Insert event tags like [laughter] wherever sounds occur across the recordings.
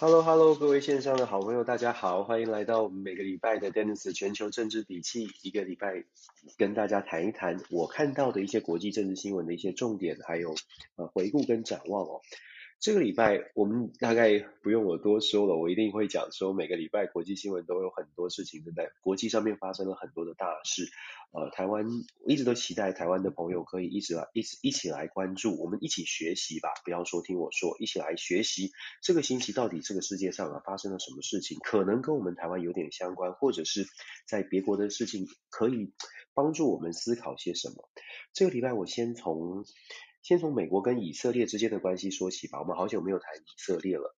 Hello Hello，各位线上的好朋友，大家好，欢迎来到我们每个礼拜的 Dennis 全球政治笔记，一个礼拜跟大家谈一谈我看到的一些国际政治新闻的一些重点，还有呃回顾跟展望哦。这个礼拜我们大概不用我多说了，我一定会讲说每个礼拜国际新闻都有很多事情，在国际上面发生了很多的大事。呃，台湾一直都期待台湾的朋友可以一直来一直一起来关注，我们一起学习吧，不要说听我说，一起来学习这个星期到底这个世界上啊发生了什么事情，可能跟我们台湾有点相关，或者是在别国的事情可以帮助我们思考些什么。这个礼拜我先从。先从美国跟以色列之间的关系说起吧。我们好久没有谈以色列了。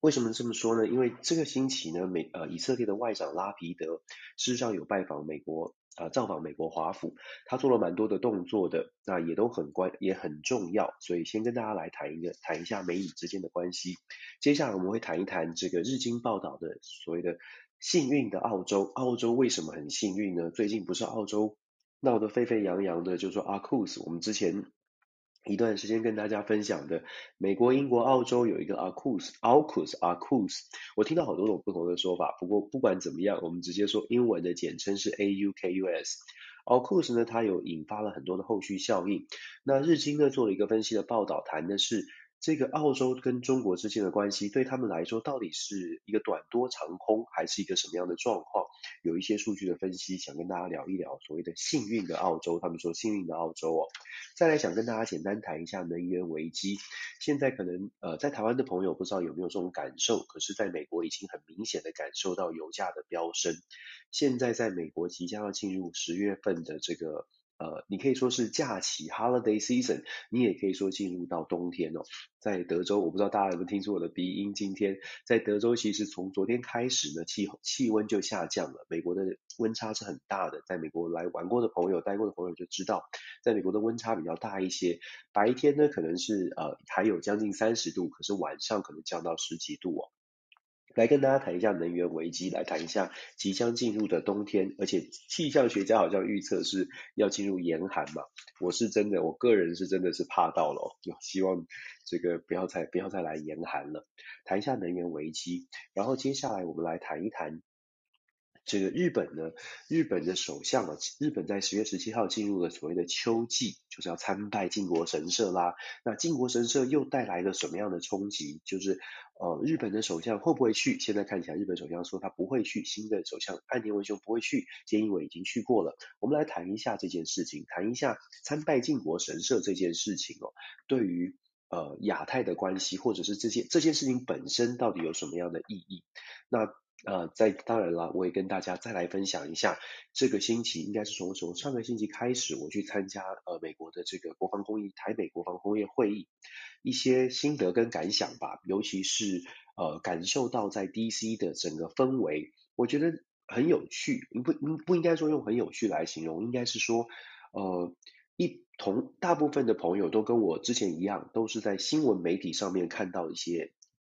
为什么这么说呢？因为这个星期呢，美呃以色列的外长拉皮德事实上有拜访美国啊、造访美国华府，他做了蛮多的动作的，那也都很关也很重要。所以先跟大家来谈一个谈一下美以之间的关系。接下来我们会谈一谈这个日经报道的所谓的幸运的澳洲。澳洲为什么很幸运呢？最近不是澳洲闹得沸沸扬扬的，就说阿库斯我们之前。一段时间跟大家分享的，美国、英国、澳洲有一个 AUKUS、AUKUS、AUKUS，我听到好多种不同的说法，不过不管怎么样，我们直接说英文的简称是 AUKUS。AUKUS 呢，它有引发了很多的后续效应。那日经呢做了一个分析的报道，谈的是。这个澳洲跟中国之间的关系，对他们来说到底是一个短多长空，还是一个什么样的状况？有一些数据的分析，想跟大家聊一聊所谓的幸运的澳洲。他们说幸运的澳洲哦，再来想跟大家简单谈一下能源危机。现在可能呃在台湾的朋友不知道有没有这种感受，可是在美国已经很明显的感受到油价的飙升。现在在美国即将要进入十月份的这个。呃，你可以说是假期 （holiday season），你也可以说进入到冬天哦。在德州，我不知道大家有没有听出我的鼻音。今天在德州，其实从昨天开始呢，气气温就下降了。美国的温差是很大的，在美国来玩过的朋友、待过的朋友就知道，在美国的温差比较大一些。白天呢，可能是呃还有将近三十度，可是晚上可能降到十几度哦。来跟大家谈一下能源危机，来谈一下即将进入的冬天，而且气象学家好像预测是要进入严寒嘛。我是真的，我个人是真的是怕到了，希望这个不要再不要再来严寒了。谈一下能源危机，然后接下来我们来谈一谈。这个日本呢，日本的首相啊，日本在十月十七号进入了所谓的秋季，就是要参拜靖国神社啦。那靖国神社又带来了什么样的冲击？就是呃，日本的首相会不会去？现在看起来，日本首相说他不会去，新的首相岸田文雄不会去，菅义伟已经去过了。我们来谈一下这件事情，谈一下参拜靖国神社这件事情哦，对于呃亚太的关系，或者是这些这件事情本身到底有什么样的意义？那。呃，在当然了，我也跟大家再来分享一下，这个星期应该是从从上个星期开始，我去参加呃美国的这个国防工业台北国防工业会议，一些心得跟感想吧，尤其是呃感受到在 DC 的整个氛围，我觉得很有趣，不不不应该说用很有趣来形容，应该是说呃一同大部分的朋友都跟我之前一样，都是在新闻媒体上面看到一些。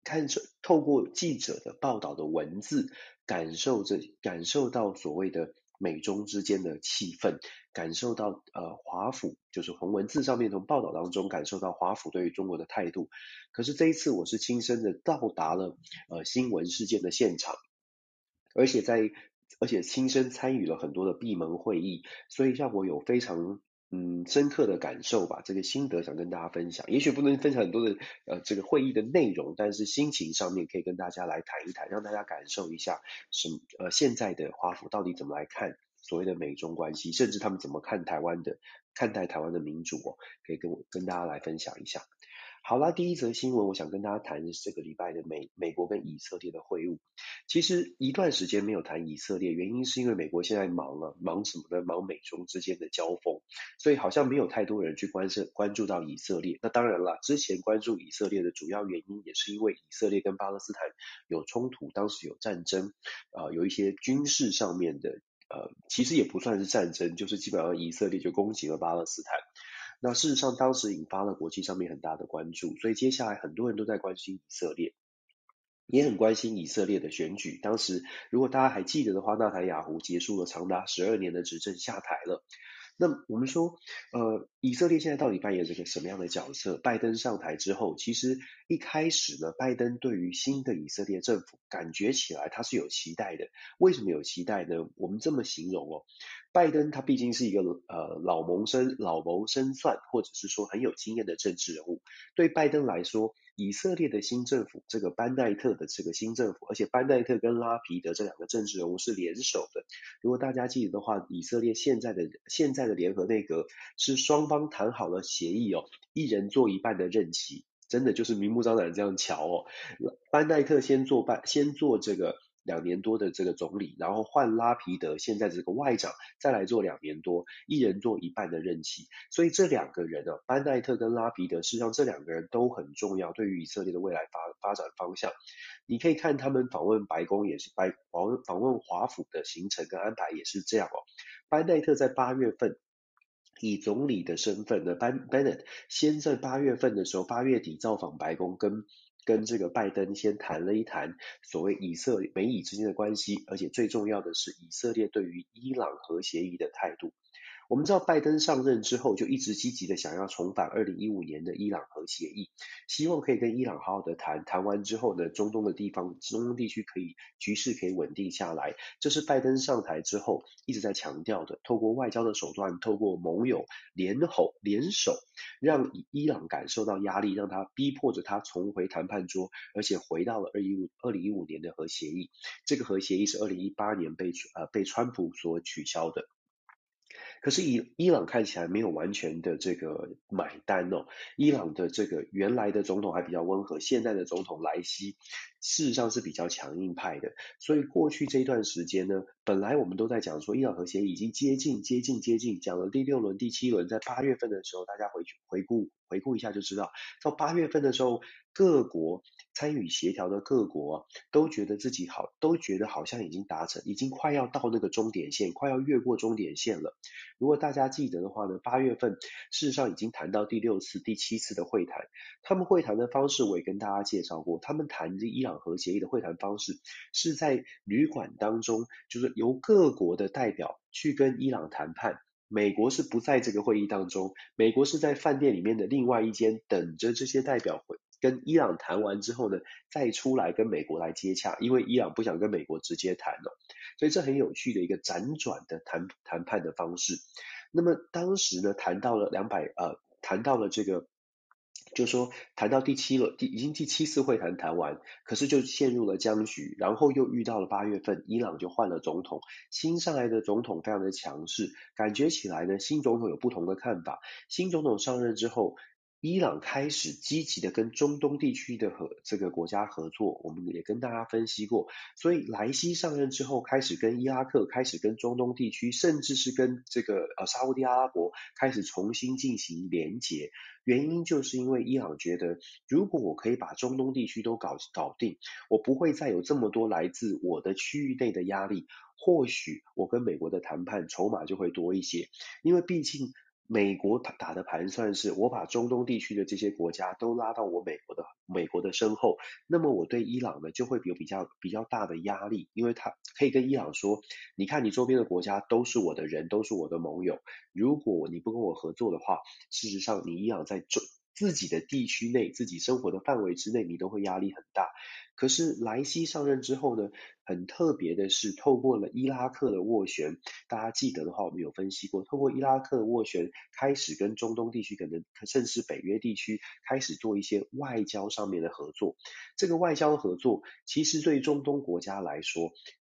看着透过记者的报道的文字，感受着感受到所谓的美中之间的气氛，感受到呃华府就是从文字上面从报道当中感受到华府对于中国的态度。可是这一次我是亲身的到达了呃新闻事件的现场，而且在而且亲身参与了很多的闭门会议，所以让我有非常。嗯，深刻的感受吧，这个心得想跟大家分享。也许不能分享很多的呃这个会议的内容，但是心情上面可以跟大家来谈一谈，让大家感受一下什么呃现在的华府到底怎么来看所谓的美中关系，甚至他们怎么看台湾的看待台湾的民主哦，可以跟我跟大家来分享一下。好啦，第一则新闻，我想跟大家谈的是这个礼拜的美美国跟以色列的会晤。其实一段时间没有谈以色列，原因是因为美国现在忙了，忙什么呢？忙美中之间的交锋，所以好像没有太多人去关涉关注到以色列。那当然了，之前关注以色列的主要原因也是因为以色列跟巴勒斯坦有冲突，当时有战争，啊、有一些军事上面的，呃，其实也不算是战争，就是基本上以色列就攻击了巴勒斯坦。那事实上，当时引发了国际上面很大的关注，所以接下来很多人都在关心以色列，也很关心以色列的选举。当时如果大家还记得的话，纳坦雅胡结束了长达十二年的执政下台了。那我们说，呃，以色列现在到底扮演这个什么样的角色？拜登上台之后，其实一开始呢，拜登对于新的以色列政府感觉起来他是有期待的。为什么有期待呢？我们这么形容哦，拜登他毕竟是一个呃老谋深老谋深算，或者是说很有经验的政治人物。对拜登来说，以色列的新政府，这个班奈特的这个新政府，而且班奈特跟拉皮德这两个政治人物是联手的。如果大家记得的话，以色列现在的现在的联合内阁是双方谈好了协议哦，一人做一半的任期，真的就是明目张胆这样瞧哦。班奈特先做半，先做这个。两年多的这个总理，然后换拉皮德现在这个外长再来做两年多，一人做一半的任期。所以这两个人呢、班奈特跟拉皮德，实际上这两个人都很重要，对于以色列的未来发发展方向。你可以看他们访问白宫也是白访问访问华府的行程跟安排也是这样哦。班奈特在八月份以总理的身份呢，班班奈特先在八月份的时候，八月底造访白宫跟。跟这个拜登先谈了一谈所谓以色美以之间的关系，而且最重要的是以色列对于伊朗核协议的态度。我们知道拜登上任之后就一直积极的想要重返二零一五年的伊朗核协议，希望可以跟伊朗好好的谈，谈完之后呢，中东的地方，中东地区可以局势可以稳定下来。这是拜登上台之后一直在强调的，透过外交的手段，透过盟友联吼联手，让伊朗感受到压力，让他逼迫着他重回谈判桌，而且回到了二一五二零一五年的核协议。这个核协议是二零一八年被呃被川普所取消的。可是伊伊朗看起来没有完全的这个买单哦，伊朗的这个原来的总统还比较温和，现在的总统莱西事实上是比较强硬派的，所以过去这一段时间呢，本来我们都在讲说伊朗核协议已经接近接近接近，讲了第六轮第七轮，在八月份的时候，大家回去回顾回顾一下就知道，到八月份的时候，各国参与协调的各国都觉得自己好，都觉得好像已经达成，已经快要到那个终点线，快要越过终点线了。如果大家记得的话呢，八月份事实上已经谈到第六次、第七次的会谈。他们会谈的方式我也跟大家介绍过，他们谈这伊朗核协议的会谈方式是在旅馆当中，就是由各国的代表去跟伊朗谈判。美国是不在这个会议当中，美国是在饭店里面的另外一间等着这些代表会跟伊朗谈完之后呢，再出来跟美国来接洽，因为伊朗不想跟美国直接谈了。所以这很有趣的一个辗转的谈谈判的方式。那么当时呢，谈到了两百呃，谈到了这个，就说谈到第七轮，第已经第七次会谈谈完，可是就陷入了僵局，然后又遇到了八月份，伊朗就换了总统，新上来的总统非常的强势，感觉起来呢，新总统有不同的看法。新总统上任之后。伊朗开始积极的跟中东地区的和这个国家合作，我们也跟大家分析过。所以莱西上任之后，开始跟伊拉克、开始跟中东地区，甚至是跟这个呃沙乌地阿拉伯开始重新进行连结。原因就是因为伊朗觉得，如果我可以把中东地区都搞搞定，我不会再有这么多来自我的区域内的压力，或许我跟美国的谈判筹码就会多一些，因为毕竟。美国打打的盘算是，我把中东地区的这些国家都拉到我美国的美国的身后，那么我对伊朗呢就会有比较比较大的压力，因为他可以跟伊朗说，你看你周边的国家都是我的人，都是我的盟友，如果你不跟我合作的话，事实上你伊朗在中自己的地区内，自己生活的范围之内，你都会压力很大。可是莱西上任之后呢，很特别的是，透过了伊拉克的斡旋，大家记得的话，我们有分析过，透过伊拉克的斡旋，开始跟中东地区，可能甚至北约地区，开始做一些外交上面的合作。这个外交合作，其实对中东国家来说，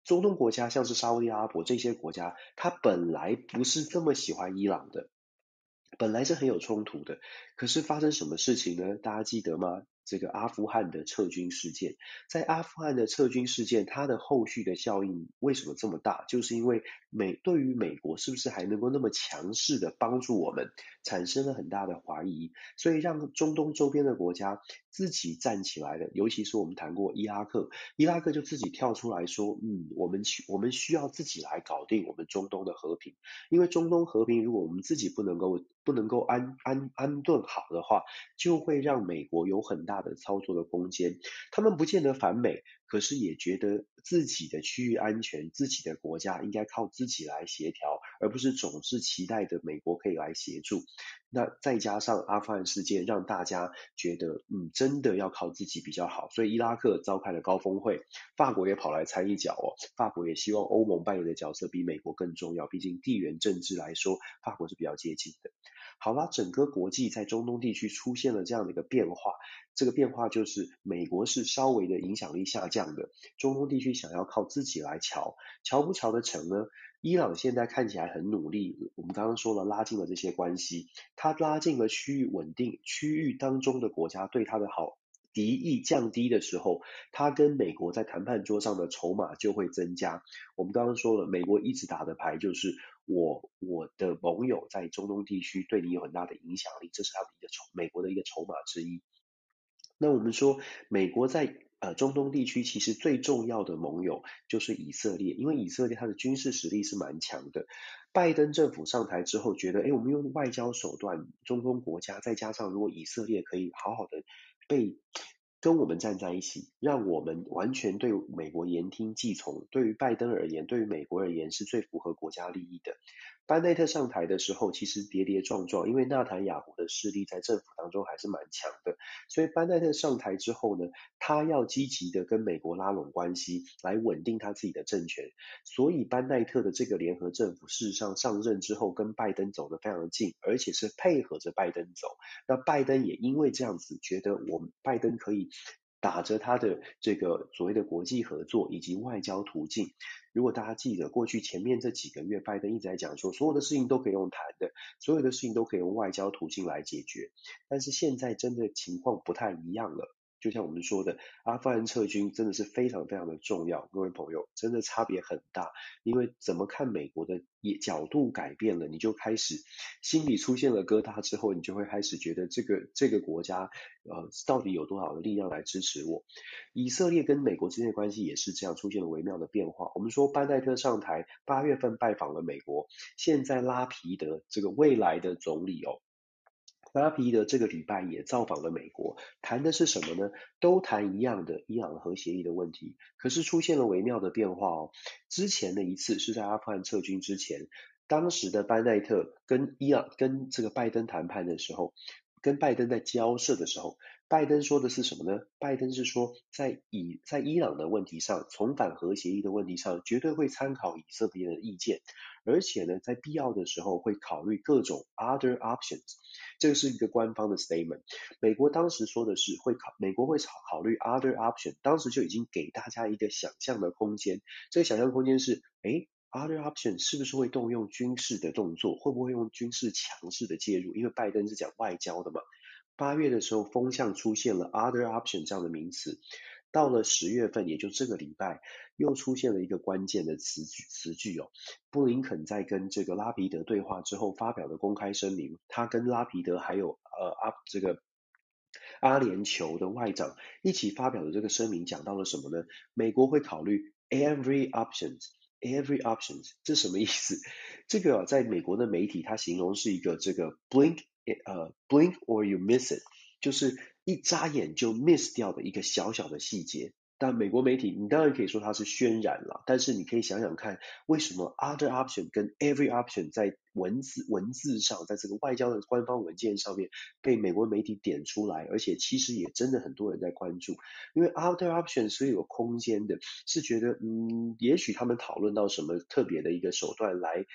中东国家像是沙乌地阿拉伯这些国家，它本来不是这么喜欢伊朗的，本来是很有冲突的。可是发生什么事情呢？大家记得吗？这个阿富汗的撤军事件，在阿富汗的撤军事件，它的后续的效应为什么这么大？就是因为美对于美国是不是还能够那么强势的帮助我们，产生了很大的怀疑，所以让中东周边的国家自己站起来了。尤其是我们谈过伊拉克，伊拉克就自己跳出来说，嗯，我们需我们需要自己来搞定我们中东的和平，因为中东和平，如果我们自己不能够不能够安安安顿好的话，就会让美国有很大的操作的空间。他们不见得反美，可是也觉得自己的区域安全、自己的国家应该靠自己来协调，而不是总是期待的美国可以来协助。那再加上阿富汗事件，让大家觉得，嗯，真的要靠自己比较好。所以伊拉克召开了高峰会，法国也跑来参一脚哦。法国也希望欧盟扮演的角色比美国更重要，毕竟地缘政治来说，法国是比较接近的。好啦，整个国际在中东地区出现了这样的一个变化，这个变化就是美国是稍微的影响力下降的，中东地区想要靠自己来乔，乔不乔得成呢？伊朗现在看起来很努力，我们刚刚说了拉近了这些关系，它拉近了区域稳定，区域当中的国家对它的好。敌意降低的时候，他跟美国在谈判桌上的筹码就会增加。我们刚刚说了，美国一直打的牌就是我我的盟友在中东地区对你有很大的影响力，这是他的一个筹，美国的一个筹码之一。那我们说，美国在呃中东地区其实最重要的盟友就是以色列，因为以色列它的军事实力是蛮强的。拜登政府上台之后，觉得哎，我们用外交手段，中东国家再加上如果以色列可以好好的。被跟我们站在一起，让我们完全对美国言听计从。对于拜登而言，对于美国而言，是最符合国家利益的。班奈特上台的时候，其实跌跌撞撞，因为纳坦雅胡的势力在政府当中还是蛮强的。所以班奈特上台之后呢，他要积极的跟美国拉拢关系，来稳定他自己的政权。所以班奈特的这个联合政府，事实上上任之后跟拜登走得非常近，而且是配合着拜登走。那拜登也因为这样子，觉得我们拜登可以。打着他的这个所谓的国际合作以及外交途径，如果大家记得过去前面这几个月，拜登一直在讲说，所有的事情都可以用谈的，所有的事情都可以用外交途径来解决，但是现在真的情况不太一样了。就像我们说的，阿富汗撤军真的是非常非常的重要，各位朋友，真的差别很大。因为怎么看美国的也角度改变了，你就开始心里出现了疙瘩，之后你就会开始觉得这个这个国家呃到底有多少的力量来支持我？以色列跟美国之间的关系也是这样出现了微妙的变化。我们说班奈特上台八月份拜访了美国，现在拉皮德这个未来的总理哦。拉皮德这个礼拜也造访了美国，谈的是什么呢？都谈一样的伊朗核协议的问题，可是出现了微妙的变化哦。之前的一次是在阿富汗撤军之前，当时的班奈特跟伊朗跟这个拜登谈判的时候，跟拜登在交涉的时候，拜登说的是什么呢？拜登是说在以在伊朗的问题上，重返核协议的问题上，绝对会参考以色列的意见。而且呢，在必要的时候会考虑各种 other options，这是一个官方的 statement。美国当时说的是会考，美国会考考虑 other option，当时就已经给大家一个想象的空间。这个想象空间是，诶，other option 是不是会动用军事的动作？会不会用军事强势的介入？因为拜登是讲外交的嘛。八月的时候，风向出现了 other option 这样的名词。到了十月份，也就这个礼拜，又出现了一个关键的词词句哦。布林肯在跟这个拉皮德对话之后发表的公开声明，他跟拉皮德还有呃阿这个阿联酋的外长一起发表的这个声明，讲到了什么呢？美国会考虑 every options，every options，这什么意思？[laughs] 这个在美国的媒体，它形容是一个这个 blink 呃 blink or you miss it，就是。一眨眼就 miss 掉的一个小小的细节，但美国媒体，你当然可以说它是渲染了，但是你可以想想看，为什么 other option 跟 every option 在文字文字上，在这个外交的官方文件上面被美国媒体点出来，而且其实也真的很多人在关注，因为 other option 是有空间的，是觉得嗯，也许他们讨论到什么特别的一个手段来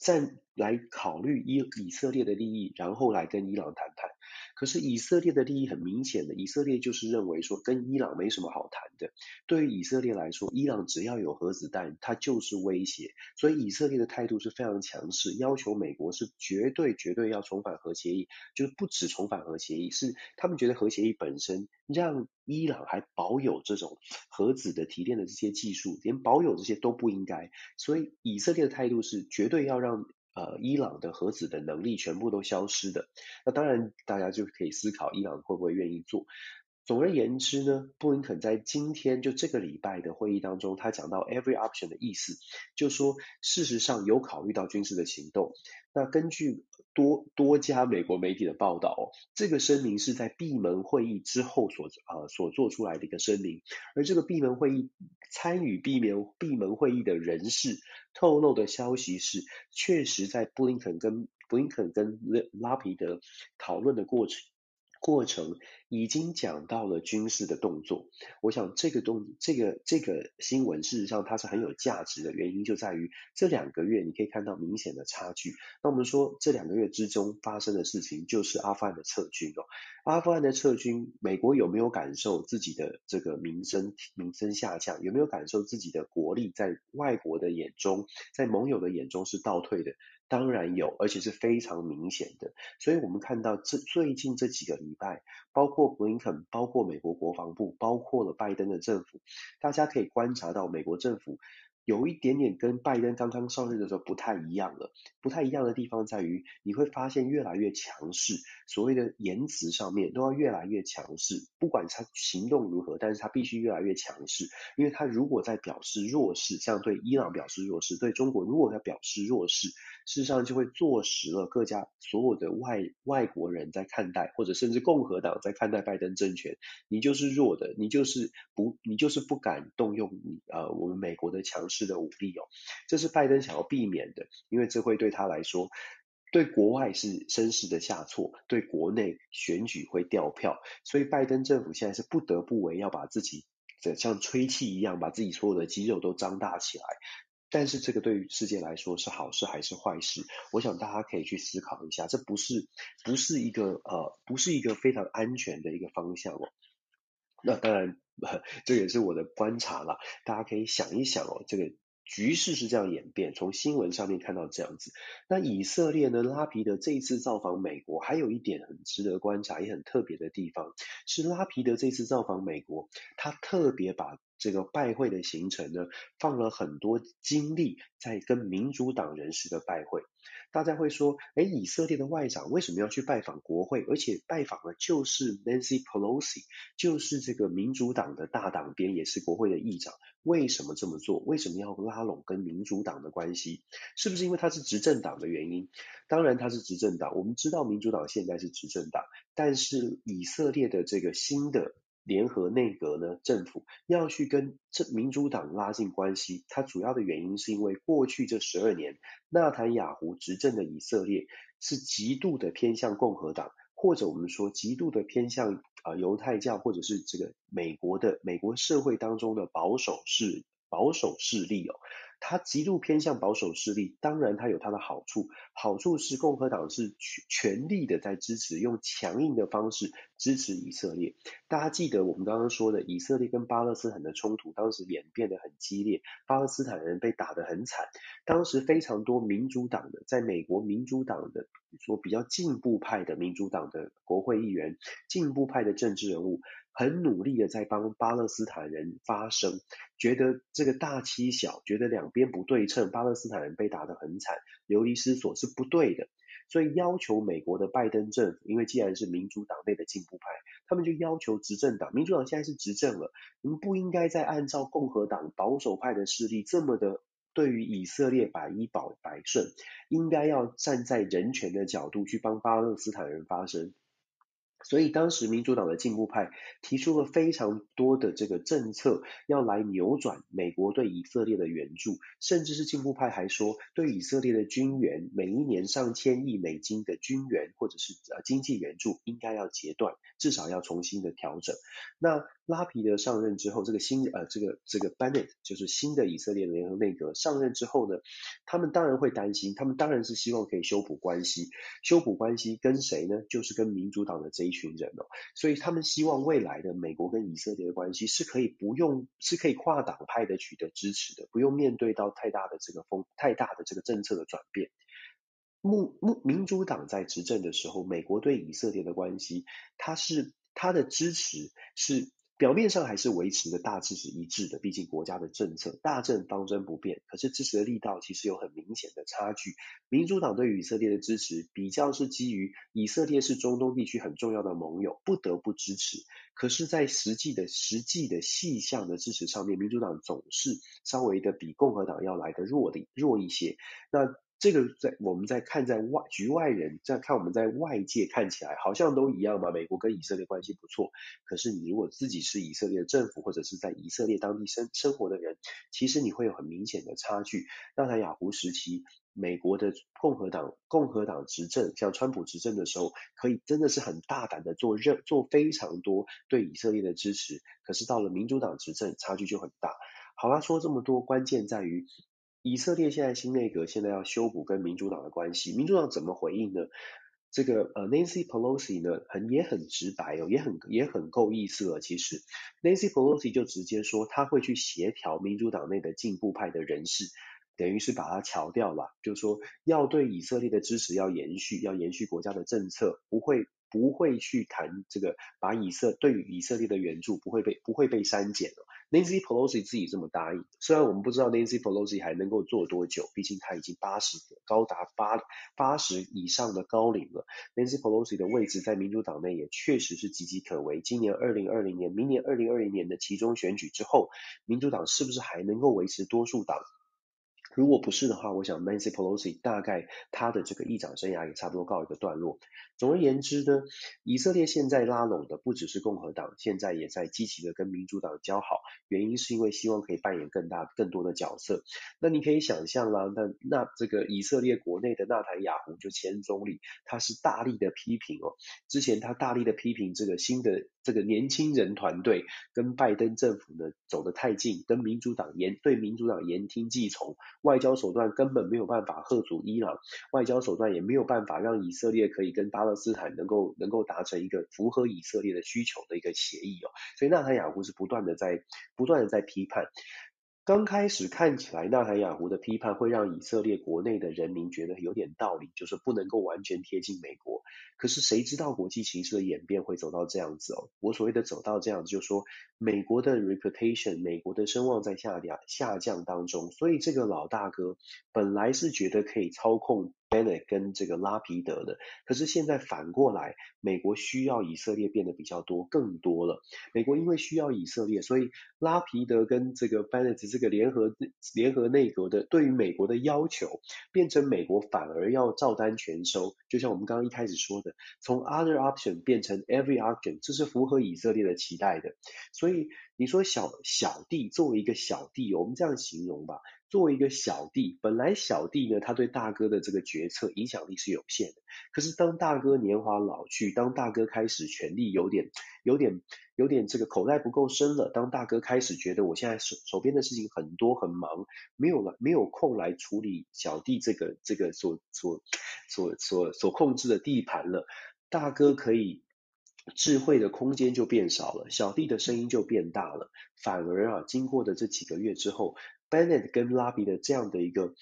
再来考虑以以色列的利益，然后来跟伊朗谈判。可是以色列的利益很明显的，以色列就是认为说跟伊朗没什么好谈的。对于以色列来说，伊朗只要有核子弹，它就是威胁。所以以色列的态度是非常强势，要求美国是绝对绝对要重返核协议，就是不止重返核协议，是他们觉得核协议本身让伊朗还保有这种核子的提炼的这些技术，连保有这些都不应该。所以以色列的态度是绝对要让。呃，伊朗的核子的能力全部都消失的，那当然大家就可以思考，伊朗会不会愿意做？总而言之呢，布林肯在今天就这个礼拜的会议当中，他讲到 every option 的意思，就说事实上有考虑到军事的行动。那根据多多家美国媒体的报道，这个声明是在闭门会议之后所呃所做出来的一个声明，而这个闭门会议参与闭门闭门会议的人士透露的消息是，确实在布林肯跟布林肯跟拉皮德讨论的过程。过程已经讲到了军事的动作，我想这个动这个这个新闻事实上它是很有价值的原因就在于这两个月你可以看到明显的差距。那我们说这两个月之中发生的事情就是阿富汗的撤军哦，阿富汗的撤军，美国有没有感受自己的这个名声名声下降？有没有感受自己的国力在外国的眼中，在盟友的眼中是倒退的？当然有，而且是非常明显的。所以我们看到这最近这几个礼拜，包括布林肯，包括美国国防部，包括了拜登的政府，大家可以观察到美国政府。有一点点跟拜登刚刚上任的时候不太一样了，不太一样的地方在于，你会发现越来越强势，所谓的言辞上面都要越来越强势，不管他行动如何，但是他必须越来越强势，因为他如果在表示弱势，像对伊朗表示弱势，对中国如果在表示弱势，事实上就会坐实了各家所有的外外国人在看待，或者甚至共和党在看待拜登政权，你就是弱的，你就是不，你就是不敢动用你呃我们美国的强势。的武力哦，这是拜登想要避免的，因为这会对他来说，对国外是声势的下挫，对国内选举会掉票，所以拜登政府现在是不得不为要把自己的像吹气一样，把自己所有的肌肉都张大起来。但是这个对于世界来说是好事还是坏事？我想大家可以去思考一下，这不是不是一个呃不是一个非常安全的一个方向哦。那当然。这也是我的观察了，大家可以想一想哦，这个局势是这样演变，从新闻上面看到这样子。那以色列呢，拉皮德这一次造访美国，还有一点很值得观察，也很特别的地方，是拉皮德这次造访美国，他特别把这个拜会的行程呢，放了很多精力在跟民主党人士的拜会。大家会说，诶，以色列的外长为什么要去拜访国会？而且拜访的就是 Nancy Pelosi，就是这个民主党的大党鞭，也是国会的议长。为什么这么做？为什么要拉拢跟民主党的关系？是不是因为他是执政党的原因？当然他是执政党。我们知道民主党现在是执政党，但是以色列的这个新的。联合内阁呢，政府要去跟这民主党拉近关系，它主要的原因是因为过去这十二年，纳坦雅胡执政的以色列是极度的偏向共和党，或者我们说极度的偏向啊、呃、犹太教，或者是这个美国的美国社会当中的保守势保守势力哦。他极度偏向保守势力，当然他有他的好处，好处是共和党是全全力的在支持，用强硬的方式支持以色列。大家记得我们刚刚说的以色列跟巴勒斯坦的冲突，当时演变得很激烈，巴勒斯坦人被打得很惨。当时非常多民主党的，在美国民主党的说比较进步派的民主党的国会议员，进步派的政治人物。很努力的在帮巴勒斯坦人发声，觉得这个大欺小，觉得两边不对称，巴勒斯坦人被打得很惨，流离失所是不对的，所以要求美国的拜登政府，因为既然是民主党内的进步派，他们就要求执政党，民主党现在是执政了，你们不应该再按照共和党保守派的势力这么的对于以色列百依百百顺，应该要站在人权的角度去帮巴勒斯坦人发声。所以当时民主党的进步派提出了非常多的这个政策，要来扭转美国对以色列的援助，甚至是进步派还说，对以色列的军援，每一年上千亿美金的军援或者是呃经济援助应该要截断，至少要重新的调整。那拉皮德上任之后，这个新呃这个这个 Bennett 就是新的以色列联合内阁上任之后呢，他们当然会担心，他们当然是希望可以修补关系，修补关系跟谁呢？就是跟民主党的这一群人哦，所以他们希望未来的美国跟以色列的关系是可以不用是可以跨党派的取得支持的，不用面对到太大的这个风太大的这个政策的转变。目目民主党在执政的时候，美国对以色列的关系，它是它的支持是。表面上还是维持的大致是一致的，毕竟国家的政策大政方针不变，可是支持的力道其实有很明显的差距。民主党对以色列的支持比较是基于以色列是中东地区很重要的盟友，不得不支持。可是，在实际的实际的细项的支持上面，民主党总是稍微的比共和党要来的弱的弱一些。那这个在我们在看在外局外人在看我们在外界看起来好像都一样嘛，美国跟以色列关系不错。可是你如果自己是以色列政府或者是在以色列当地生生活的人，其实你会有很明显的差距。纳坦雅胡时期，美国的共和党共和党执政，像川普执政的时候，可以真的是很大胆的做任做非常多对以色列的支持。可是到了民主党执政，差距就很大。好啦，说这么多，关键在于。以色列现在新内阁现在要修补跟民主党的关系，民主党怎么回应呢？这个呃，Nancy Pelosi 呢，很也很直白哦，也很也很够意思了。其实，Nancy Pelosi 就直接说，他会去协调民主党内的进步派的人士，等于是把他乔掉了，就是说要对以色列的支持要延续，要延续国家的政策，不会。不会去谈这个，把以色对于以色列的援助不会被不会被删减了。Nancy Pelosi 自己这么答应，虽然我们不知道 Nancy Pelosi 还能够做多久，毕竟他已经八十高达八八十以上的高龄了。Nancy Pelosi 的位置在民主党内也确实是岌岌可危。今年二零二零年，明年二零二零年的其中选举之后，民主党是不是还能够维持多数党？如果不是的话，我想 Nancy Pelosi 大概他的这个议长生涯也差不多告一个段落。总而言之呢，以色列现在拉拢的不只是共和党，现在也在积极的跟民主党交好，原因是因为希望可以扮演更大更多的角色。那你可以想象啦，那那这个以色列国内的纳坦雅胡就前总理，他是大力的批评哦，之前他大力的批评这个新的这个年轻人团队跟拜登政府呢走得太近，跟民主党言对民主党言听计从。外交手段根本没有办法吓阻伊朗，外交手段也没有办法让以色列可以跟巴勒斯坦能够能够达成一个符合以色列的需求的一个协议哦，所以纳塔雅胡是不断的在不断的在批判。刚开始看起来，纳坦雅胡的批判会让以色列国内的人民觉得有点道理，就是不能够完全贴近美国。可是谁知道国际形势的演变会走到这样子哦？我所谓的走到这样子，就说美国的 reputation，美国的声望在下降下降当中，所以这个老大哥本来是觉得可以操控。Bennett 跟这个拉皮德的，可是现在反过来，美国需要以色列变得比较多，更多了。美国因为需要以色列，所以拉皮德跟这个 Bennett 这个联合联合内阁的对于美国的要求，变成美国反而要照单全收。就像我们刚刚一开始说的，从 other option 变成 every option，这是符合以色列的期待的。所以你说小小弟作为一个小弟，我们这样形容吧。作为一个小弟，本来小弟呢，他对大哥的这个决策影响力是有限的。可是当大哥年华老去，当大哥开始权力有点、有点、有点这个口袋不够深了，当大哥开始觉得我现在手手边的事情很多很忙，没有了没有空来处理小弟这个这个所所所所所控制的地盘了，大哥可以智慧的空间就变少了，小弟的声音就变大了，反而啊，经过的这几个月之后。Bennett 跟拉比的这样的一个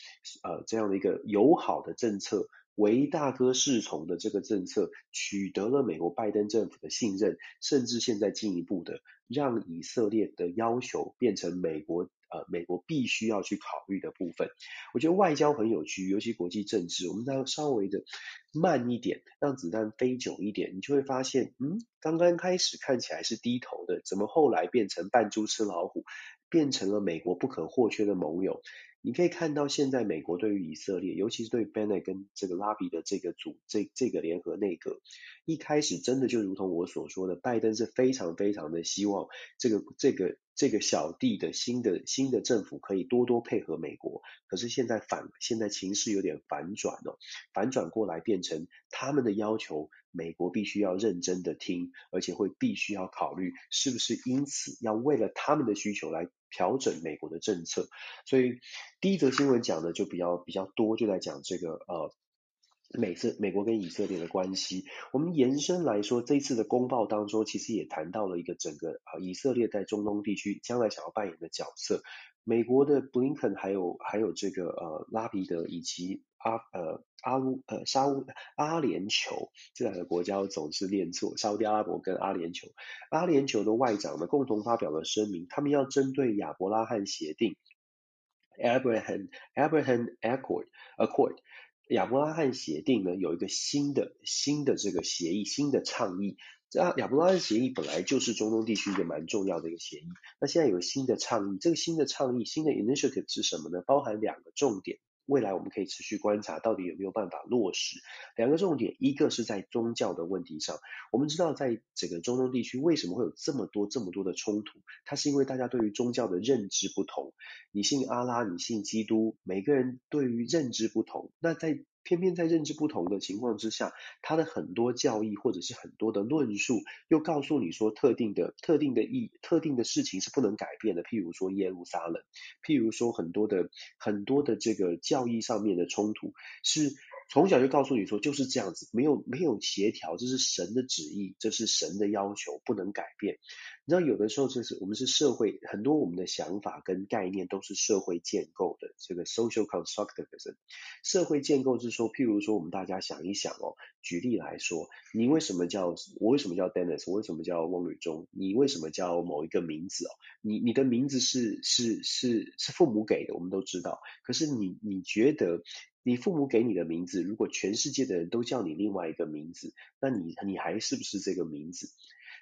呃这样的一个友好的政策，唯大哥是从的这个政策，取得了美国拜登政府的信任，甚至现在进一步的让以色列的要求变成美国呃美国必须要去考虑的部分。我觉得外交很有趣，尤其国际政治，我们要稍微的慢一点，让子弹飞久一点，你就会发现，嗯，刚刚开始看起来是低头的，怎么后来变成扮猪吃老虎？变成了美国不可或缺的盟友。你可以看到，现在美国对于以色列，尤其是对 Bennett 跟这个拉比的这个组这这个联合内阁，一开始真的就如同我所说的，拜登是非常非常的希望这个这个这个小弟的新的新的政府可以多多配合美国。可是现在反现在情势有点反转了，反转过来变成他们的要求。美国必须要认真的听，而且会必须要考虑是不是因此要为了他们的需求来调整美国的政策。所以第一则新闻讲的就比较比较多，就在讲这个呃美色美国跟以色列的关系。我们延伸来说，这一次的公报当中，其实也谈到了一个整个啊以色列在中东地区将来想要扮演的角色。美国的布林肯还有还有这个呃拉皮德以及阿呃阿乌呃沙乌阿联酋这两个国家我总是念错，沙乌地阿拉伯跟阿联酋，阿联酋的外长呢共同发表了声明，他们要针对亚伯拉罕协定 Abraham Abraham Accord Accord 亚伯拉罕协定呢有一个新的新的这个协议新的倡议。这亚伯拉罕协议本来就是中东地区一个蛮重要的一个协议，那现在有新的倡议，这个新的倡议，新的 initiative 是什么呢？包含两个重点，未来我们可以持续观察，到底有没有办法落实。两个重点，一个是在宗教的问题上，我们知道在整个中东地区为什么会有这么多这么多的冲突，它是因为大家对于宗教的认知不同，你信阿拉，你信基督，每个人对于认知不同，那在偏偏在认知不同的情况之下，他的很多教义或者是很多的论述，又告诉你说特定的、特定的意、特定的事情是不能改变的。譬如说耶路撒冷，譬如说很多的、很多的这个教义上面的冲突，是从小就告诉你说就是这样子，没有没有协调，这是神的旨意，这是神的要求，不能改变。你知道有的时候就是我们是社会，很多我们的想法跟概念都是社会建构的，这个 social constructivism。社会建构是说，譬如说我们大家想一想哦，举例来说，你为什么叫我为什么叫 Dennis，我为什么叫翁宇中，你为什么叫某一个名字哦？你你的名字是是是是父母给的，我们都知道。可是你你觉得你父母给你的名字，如果全世界的人都叫你另外一个名字，那你你还是不是这个名字？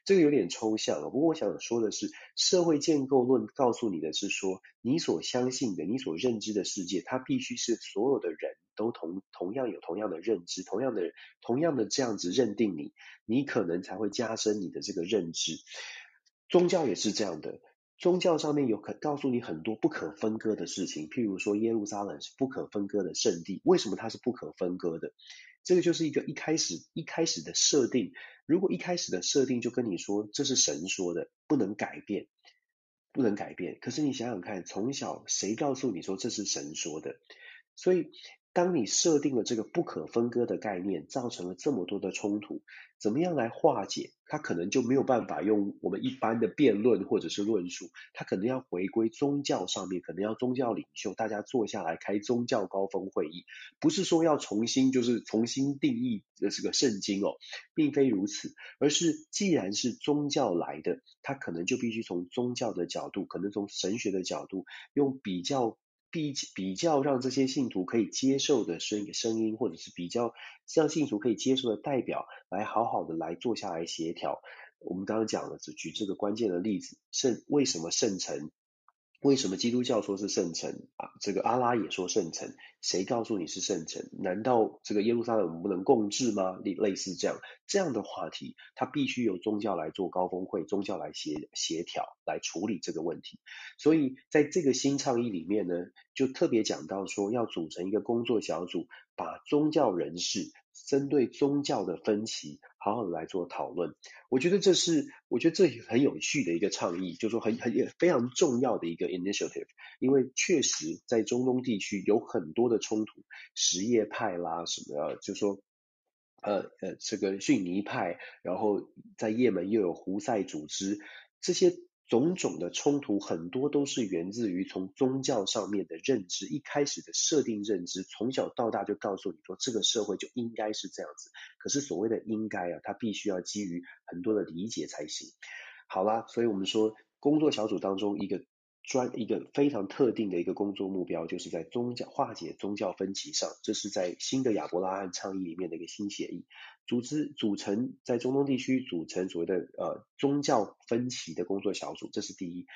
这个有点抽象啊，不过我想说的是，社会建构论告诉你的是说，你所相信的、你所认知的世界，它必须是所有的人都同同样有同样的认知，同样的同样的这样子认定你，你可能才会加深你的这个认知。宗教也是这样的，宗教上面有可告诉你很多不可分割的事情，譬如说耶路撒冷是不可分割的圣地，为什么它是不可分割的？这个就是一个一开始一开始的设定。如果一开始的设定就跟你说，这是神说的，不能改变，不能改变。可是你想想看，从小谁告诉你说这是神说的？所以。当你设定了这个不可分割的概念，造成了这么多的冲突，怎么样来化解？它可能就没有办法用我们一般的辩论或者是论述，它可能要回归宗教上面，可能要宗教领袖大家坐下来开宗教高峰会议，不是说要重新就是重新定义的这个圣经哦，并非如此，而是既然是宗教来的，它可能就必须从宗教的角度，可能从神学的角度，用比较。比比较让这些信徒可以接受的声声音，或者是比较让信徒可以接受的代表，来好好的来坐下来协调。我们刚刚讲了，只举这个关键的例子，圣为什么圣城？为什么基督教说是圣城啊？这个阿拉也说圣城，谁告诉你是圣城？难道这个耶路撒冷我们不能共治吗？类类似这样这样的话题，它必须由宗教来做高峰会，宗教来协协调来处理这个问题。所以在这个新倡议里面呢，就特别讲到说要组成一个工作小组，把宗教人士针对宗教的分歧。好好的来做讨论，我觉得这是我觉得这很有趣的一个倡议，就是说很很非常重要的一个 initiative，因为确实在中东地区有很多的冲突，什叶派啦什么，就说呃呃这个逊尼派，然后在也门又有胡塞组织这些。种种的冲突很多都是源自于从宗教上面的认知，一开始的设定认知，从小到大就告诉你说这个社会就应该是这样子。可是所谓的应该啊，它必须要基于很多的理解才行。好啦，所以我们说工作小组当中一个。专一个非常特定的一个工作目标，就是在宗教化解宗教分歧上，这是在新的亚伯拉罕倡议里面的一个新协议。组织组成在中东地区组成所谓的呃宗教分歧的工作小组，这是第一。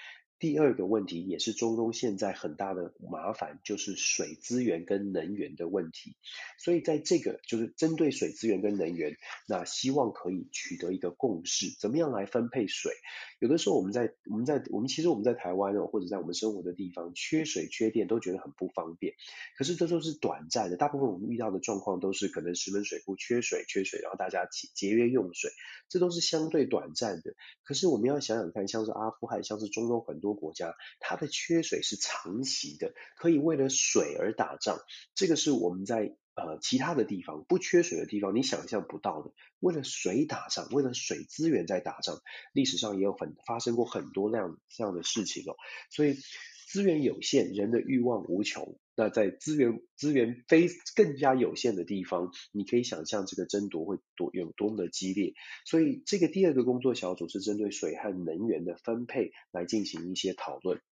第二个问题也是中东现在很大的麻烦，就是水资源跟能源的问题。所以在这个就是针对水资源跟能源，那希望可以取得一个共识，怎么样来分配水？有的时候我们在我们在我们其实我们在台湾哦，或者在我们生活的地方，缺水缺电都觉得很不方便。可是这都是短暂的，大部分我们遇到的状况都是可能石门水库缺水缺水，然后大家节节约用水，这都是相对短暂的。可是我们要想想看，像是阿富汗，像是中东很多。国家它的缺水是长期的，可以为了水而打仗，这个是我们在呃其他的地方不缺水的地方你想象不到的，为了水打仗，为了水资源在打仗，历史上也有很发生过很多那样这样的事情哦，所以。资源有限，人的欲望无穷。那在资源资源非更加有限的地方，你可以想象这个争夺会多有多么的激烈。所以，这个第二个工作小组是针对水和能源的分配来进行一些讨论。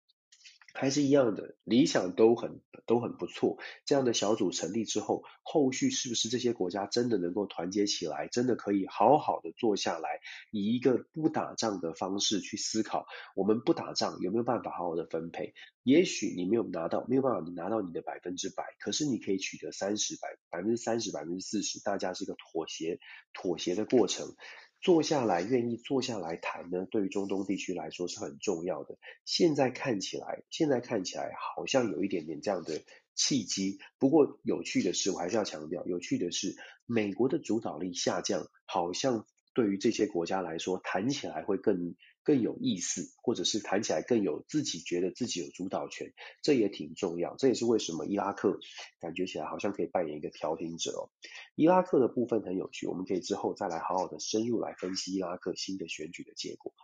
还是一样的，理想都很都很不错。这样的小组成立之后，后续是不是这些国家真的能够团结起来，真的可以好好的坐下来，以一个不打仗的方式去思考，我们不打仗有没有办法好好的分配？也许你没有拿到，没有办法你拿到你的百分之百，可是你可以取得三十百百分之三十百分之四十，大家是一个妥协妥协的过程。坐下来，愿意坐下来谈呢，对于中东地区来说是很重要的。现在看起来，现在看起来好像有一点点这样的契机。不过有趣的是，我还是要强调，有趣的是，美国的主导力下降，好像对于这些国家来说，谈起来会更。更有意思，或者是谈起来更有自己觉得自己有主导权，这也挺重要。这也是为什么伊拉克感觉起来好像可以扮演一个调停者哦。伊拉克的部分很有趣，我们可以之后再来好好的深入来分析伊拉克新的选举的结果。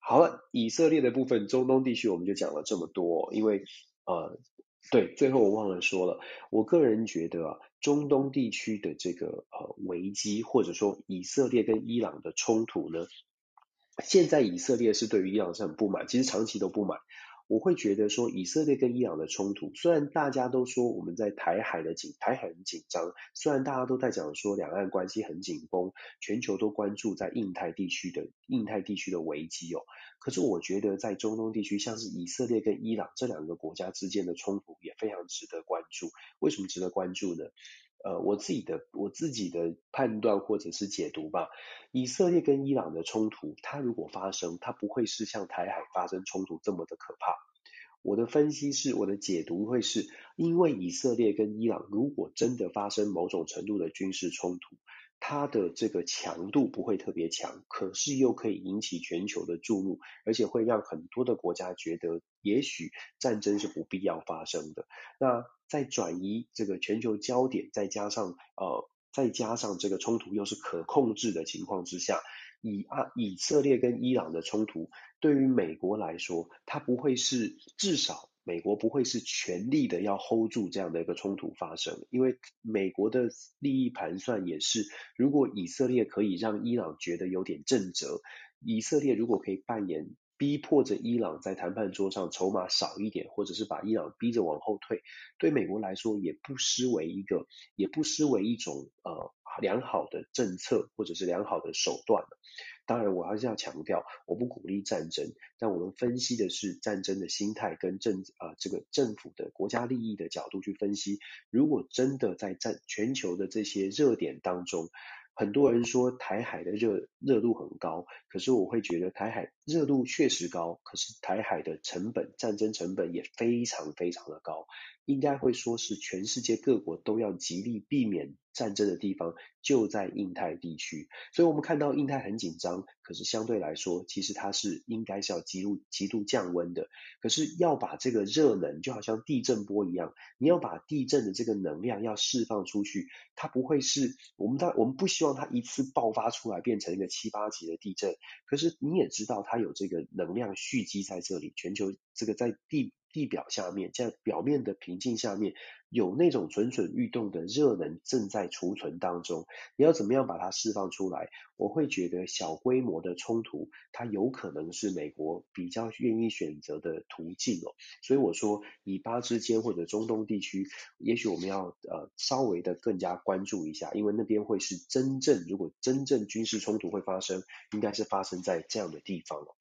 好了，以色列的部分，中东地区我们就讲了这么多，因为呃，对，最后我忘了说了，我个人觉得啊，中东地区的这个呃危机，或者说以色列跟伊朗的冲突呢。现在以色列是对于伊朗是很不满，其实长期都不满。我会觉得说，以色列跟伊朗的冲突，虽然大家都说我们在台海的紧台海很紧张，虽然大家都在讲说两岸关系很紧绷，全球都关注在印太地区的印太地区的危机哦，可是我觉得在中东地区，像是以色列跟伊朗这两个国家之间的冲突也非常值得关注。为什么值得关注呢？呃，我自己的我自己的判断或者是解读吧，以色列跟伊朗的冲突，它如果发生，它不会是像台海发生冲突这么的可怕。我的分析是，我的解读会是，因为以色列跟伊朗如果真的发生某种程度的军事冲突。它的这个强度不会特别强，可是又可以引起全球的注目，而且会让很多的国家觉得，也许战争是不必要发生的。那在转移这个全球焦点，再加上呃，再加上这个冲突又是可控制的情况之下，以啊以色列跟伊朗的冲突，对于美国来说，它不会是至少。美国不会是全力的要 hold 住这样的一个冲突发生，因为美国的利益盘算也是，如果以色列可以让伊朗觉得有点震慑，以色列如果可以扮演逼迫着伊朗在谈判桌上筹码少一点，或者是把伊朗逼着往后退，对美国来说也不失为一个，也不失为一种呃良好的政策或者是良好的手段。当然，我还是要强调，我不鼓励战争，但我们分析的是战争的心态跟政啊、呃、这个政府的国家利益的角度去分析。如果真的在战全球的这些热点当中，很多人说台海的热热度很高，可是我会觉得台海热度确实高，可是台海的成本战争成本也非常非常的高。应该会说是全世界各国都要极力避免战争的地方就在印太地区，所以我们看到印太很紧张，可是相对来说，其实它是应该是要极度极度降温的。可是要把这个热能就好像地震波一样，你要把地震的这个能量要释放出去，它不会是我们当我们不希望它一次爆发出来变成一个七八级的地震，可是你也知道它有这个能量蓄积在这里，全球这个在地。地表下面，在表面的平静下面，有那种蠢蠢欲动的热能正在储存当中。你要怎么样把它释放出来？我会觉得小规模的冲突，它有可能是美国比较愿意选择的途径哦。所以我说，以巴之间或者中东地区，也许我们要呃稍微的更加关注一下，因为那边会是真正如果真正军事冲突会发生，应该是发生在这样的地方哦。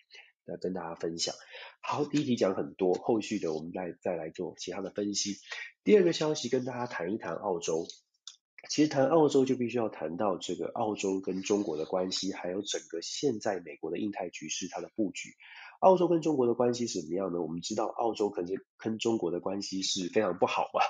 要跟大家分享。好，第一题讲很多，后续的我们再再来做其他的分析。第二个消息跟大家谈一谈澳洲。其实谈澳洲就必须要谈到这个澳洲跟中国的关系，还有整个现在美国的印太局势它的布局。澳洲跟中国的关系是怎么样呢？我们知道澳洲可能跟中国的关系是非常不好嘛。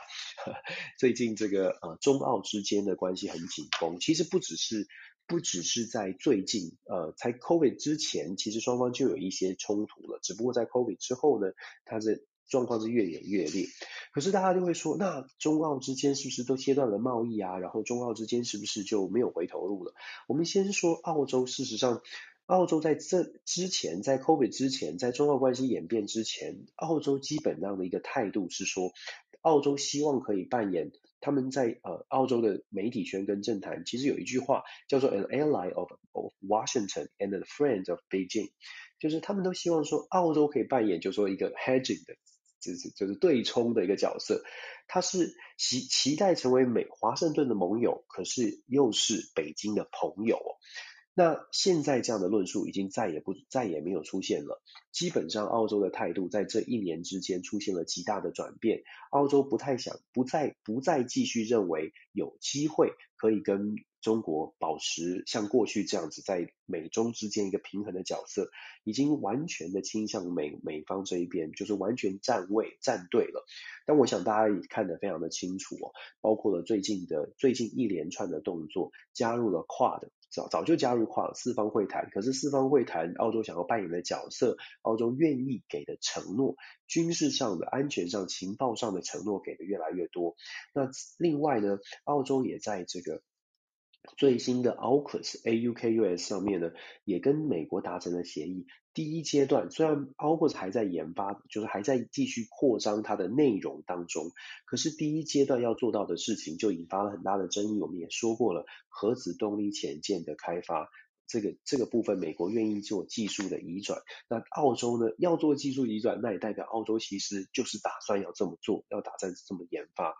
[laughs] 最近这个呃中澳之间的关系很紧绷，其实不只是。不只是在最近，呃，在 COVID 之前，其实双方就有一些冲突了。只不过在 COVID 之后呢，它的状况是越演越烈。可是大家就会说，那中澳之间是不是都切断了贸易啊？然后中澳之间是不是就没有回头路了？我们先说澳洲，事实上，澳洲在这之前，在 COVID 之前，在中澳关系演变之前，澳洲基本上的一个态度是说，澳洲希望可以扮演。他们在呃澳洲的媒体圈跟政坛，其实有一句话叫做 "An ally of of Washington and a friend of Beijing"，就是他们都希望说澳洲可以扮演，就是说一个 hedging 的就是就是对冲的一个角色，他是期期待成为美华盛顿的盟友，可是又是北京的朋友。那现在这样的论述已经再也不再也没有出现了。基本上，澳洲的态度在这一年之间出现了极大的转变。澳洲不太想，不再不再继续认为有机会可以跟中国保持像过去这样子在美中之间一个平衡的角色，已经完全的倾向美美方这一边，就是完全站位站队了。但我想大家也看得非常的清楚哦，包括了最近的最近一连串的动作，加入了 QUAD。早早就加入跨四方会谈，可是四方会谈，澳洲想要扮演的角色，澳洲愿意给的承诺，军事上的、安全上、情报上的承诺给的越来越多。那另外呢，澳洲也在这个。最新的 AUKUS AUKUS 上面呢，也跟美国达成了协议。第一阶段虽然 AUKUS 还在研发，就是还在继续扩张它的内容当中，可是第一阶段要做到的事情就引发了很大的争议。我们也说过了，核子动力潜舰的开发。这个这个部分，美国愿意做技术的移转，那澳洲呢，要做技术移转，那也代表澳洲其实就是打算要这么做，要打算这么研发。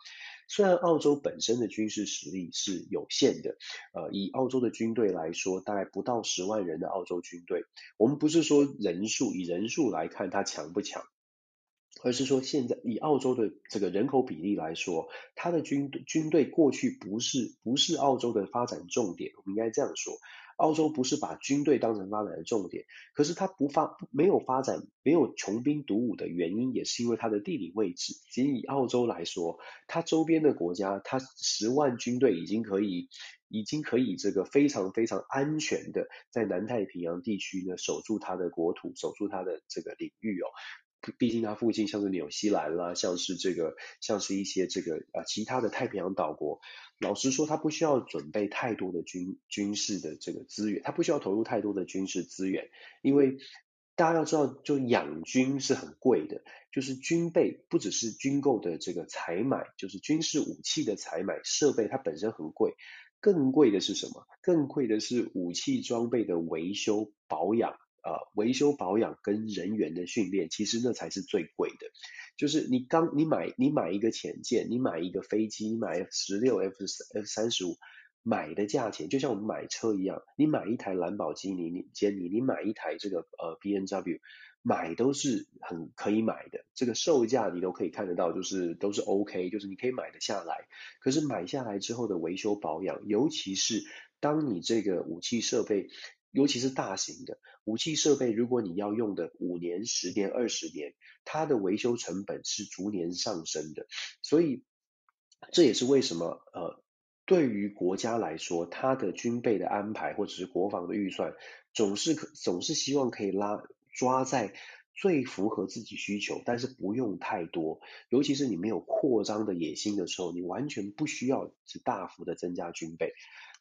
虽然澳洲本身的军事实力是有限的，呃，以澳洲的军队来说，大概不到十万人的澳洲军队，我们不是说人数，以人数来看它强不强，而是说现在以澳洲的这个人口比例来说，它的军军队过去不是不是澳洲的发展重点，我们应该这样说。澳洲不是把军队当成发展的重点，可是它不发没有发展，没有穷兵黩武的原因，也是因为它的地理位置。仅以澳洲来说，它周边的国家，它十万军队已经可以，已经可以这个非常非常安全的在南太平洋地区呢守住它的国土，守住它的这个领域哦。毕竟它附近像是纽西兰啦，像是这个，像是一些这个呃其他的太平洋岛国。老实说，它不需要准备太多的军军事的这个资源，它不需要投入太多的军事资源，因为大家要知道，就养军是很贵的，就是军备不只是军购的这个采买，就是军事武器的采买设备，它本身很贵，更贵的是什么？更贵的是武器装备的维修保养。呃，维修保养跟人员的训练，其实那才是最贵的。就是你刚你买你买一个潜舰，你买一个飞机，你买十六 F F 三十五，买的价钱就像我们买车一样，你买一台兰博基尼，你杰尼，你买一台这个呃 B N W，买都是很可以买的，这个售价你都可以看得到，就是都是 OK，就是你可以买得下来。可是买下来之后的维修保养，尤其是当你这个武器设备。尤其是大型的武器设备，如果你要用的五年、十年、二十年，它的维修成本是逐年上升的。所以这也是为什么呃，对于国家来说，它的军备的安排或者是国防的预算，总是可总是希望可以拉抓在最符合自己需求，但是不用太多。尤其是你没有扩张的野心的时候，你完全不需要是大幅的增加军备。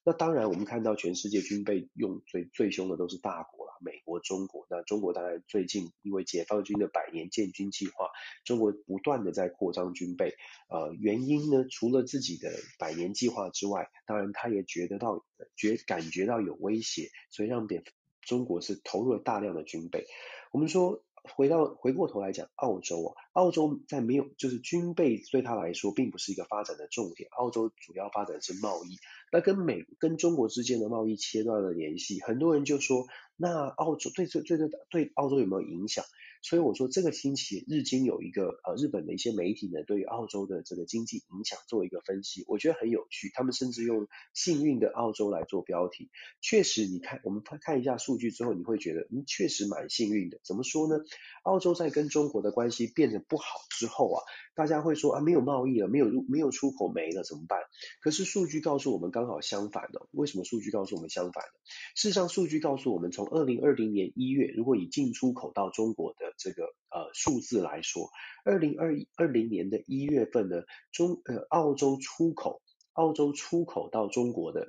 那当然，我们看到全世界军备用最最凶的都是大国了，美国、中国。那中国当然最近因为解放军的百年建军计划，中国不断的在扩张军备。呃，原因呢，除了自己的百年计划之外，当然他也觉得到觉感觉到有威胁，所以让别中国是投入了大量的军备。我们说。回到回过头来讲，澳洲啊，澳洲在没有就是军备对他来说并不是一个发展的重点。澳洲主要发展是贸易，那跟美跟中国之间的贸易切断了联系。很多人就说，那澳洲对这对对对澳洲有没有影响？所以我说这个星期日经有一个呃日本的一些媒体呢，对于澳洲的这个经济影响做一个分析，我觉得很有趣。他们甚至用幸运的澳洲来做标题。确实，你看我们看一下数据之后，你会觉得嗯确实蛮幸运的。怎么说呢？澳洲在跟中国的关系变得不好之后啊，大家会说啊没有贸易了，没有没有出口没了怎么办？可是数据告诉我们刚好相反的。为什么数据告诉我们相反的？事实上，数据告诉我们，从二零二零年一月，如果以进出口到中国的这个呃数字来说，二零二二零年的一月份呢，中呃澳洲出口澳洲出口到中国的